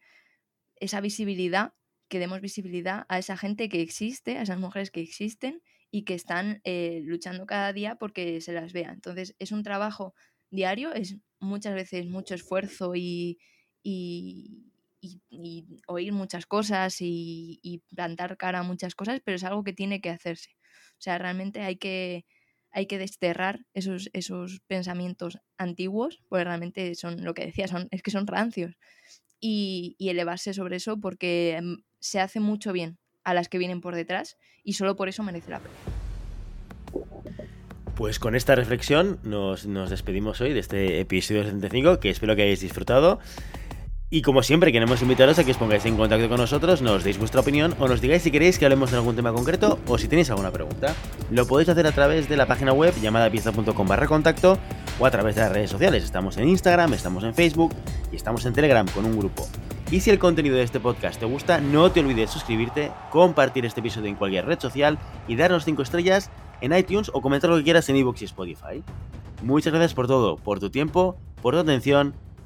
esa visibilidad, que demos visibilidad a esa gente que existe, a esas mujeres que existen y que están eh, luchando cada día porque se las vea. Entonces, es un trabajo diario, es muchas veces mucho esfuerzo y, y, y, oír muchas cosas y, y, plantar cara a muchas cosas, pero es algo que tiene que hacerse. O sea, realmente hay que, hay que desterrar esos, esos pensamientos antiguos, porque realmente son lo que decía, son, es que son rancios, y, elevarse sobre eso porque mm, se hace mucho bien a las que vienen por detrás y solo por eso merece la pena. Pues con esta reflexión nos, nos, despedimos hoy de este episodio 75 que espero que hayáis disfrutado. Y como siempre, queremos invitaros a que os pongáis en contacto con nosotros, nos deis vuestra opinión o nos digáis si queréis que hablemos de algún tema concreto o si tenéis alguna pregunta. Lo podéis hacer a través de la página web llamada pieza.com barra contacto o a través de las redes sociales. Estamos en Instagram, estamos en Facebook y estamos en Telegram con un grupo. Y si el contenido de este podcast te gusta, no te olvides suscribirte, compartir este episodio en cualquier red social y darnos 5 estrellas en iTunes o comentar lo que quieras en iVoox y Spotify. Muchas gracias por todo, por tu tiempo, por tu atención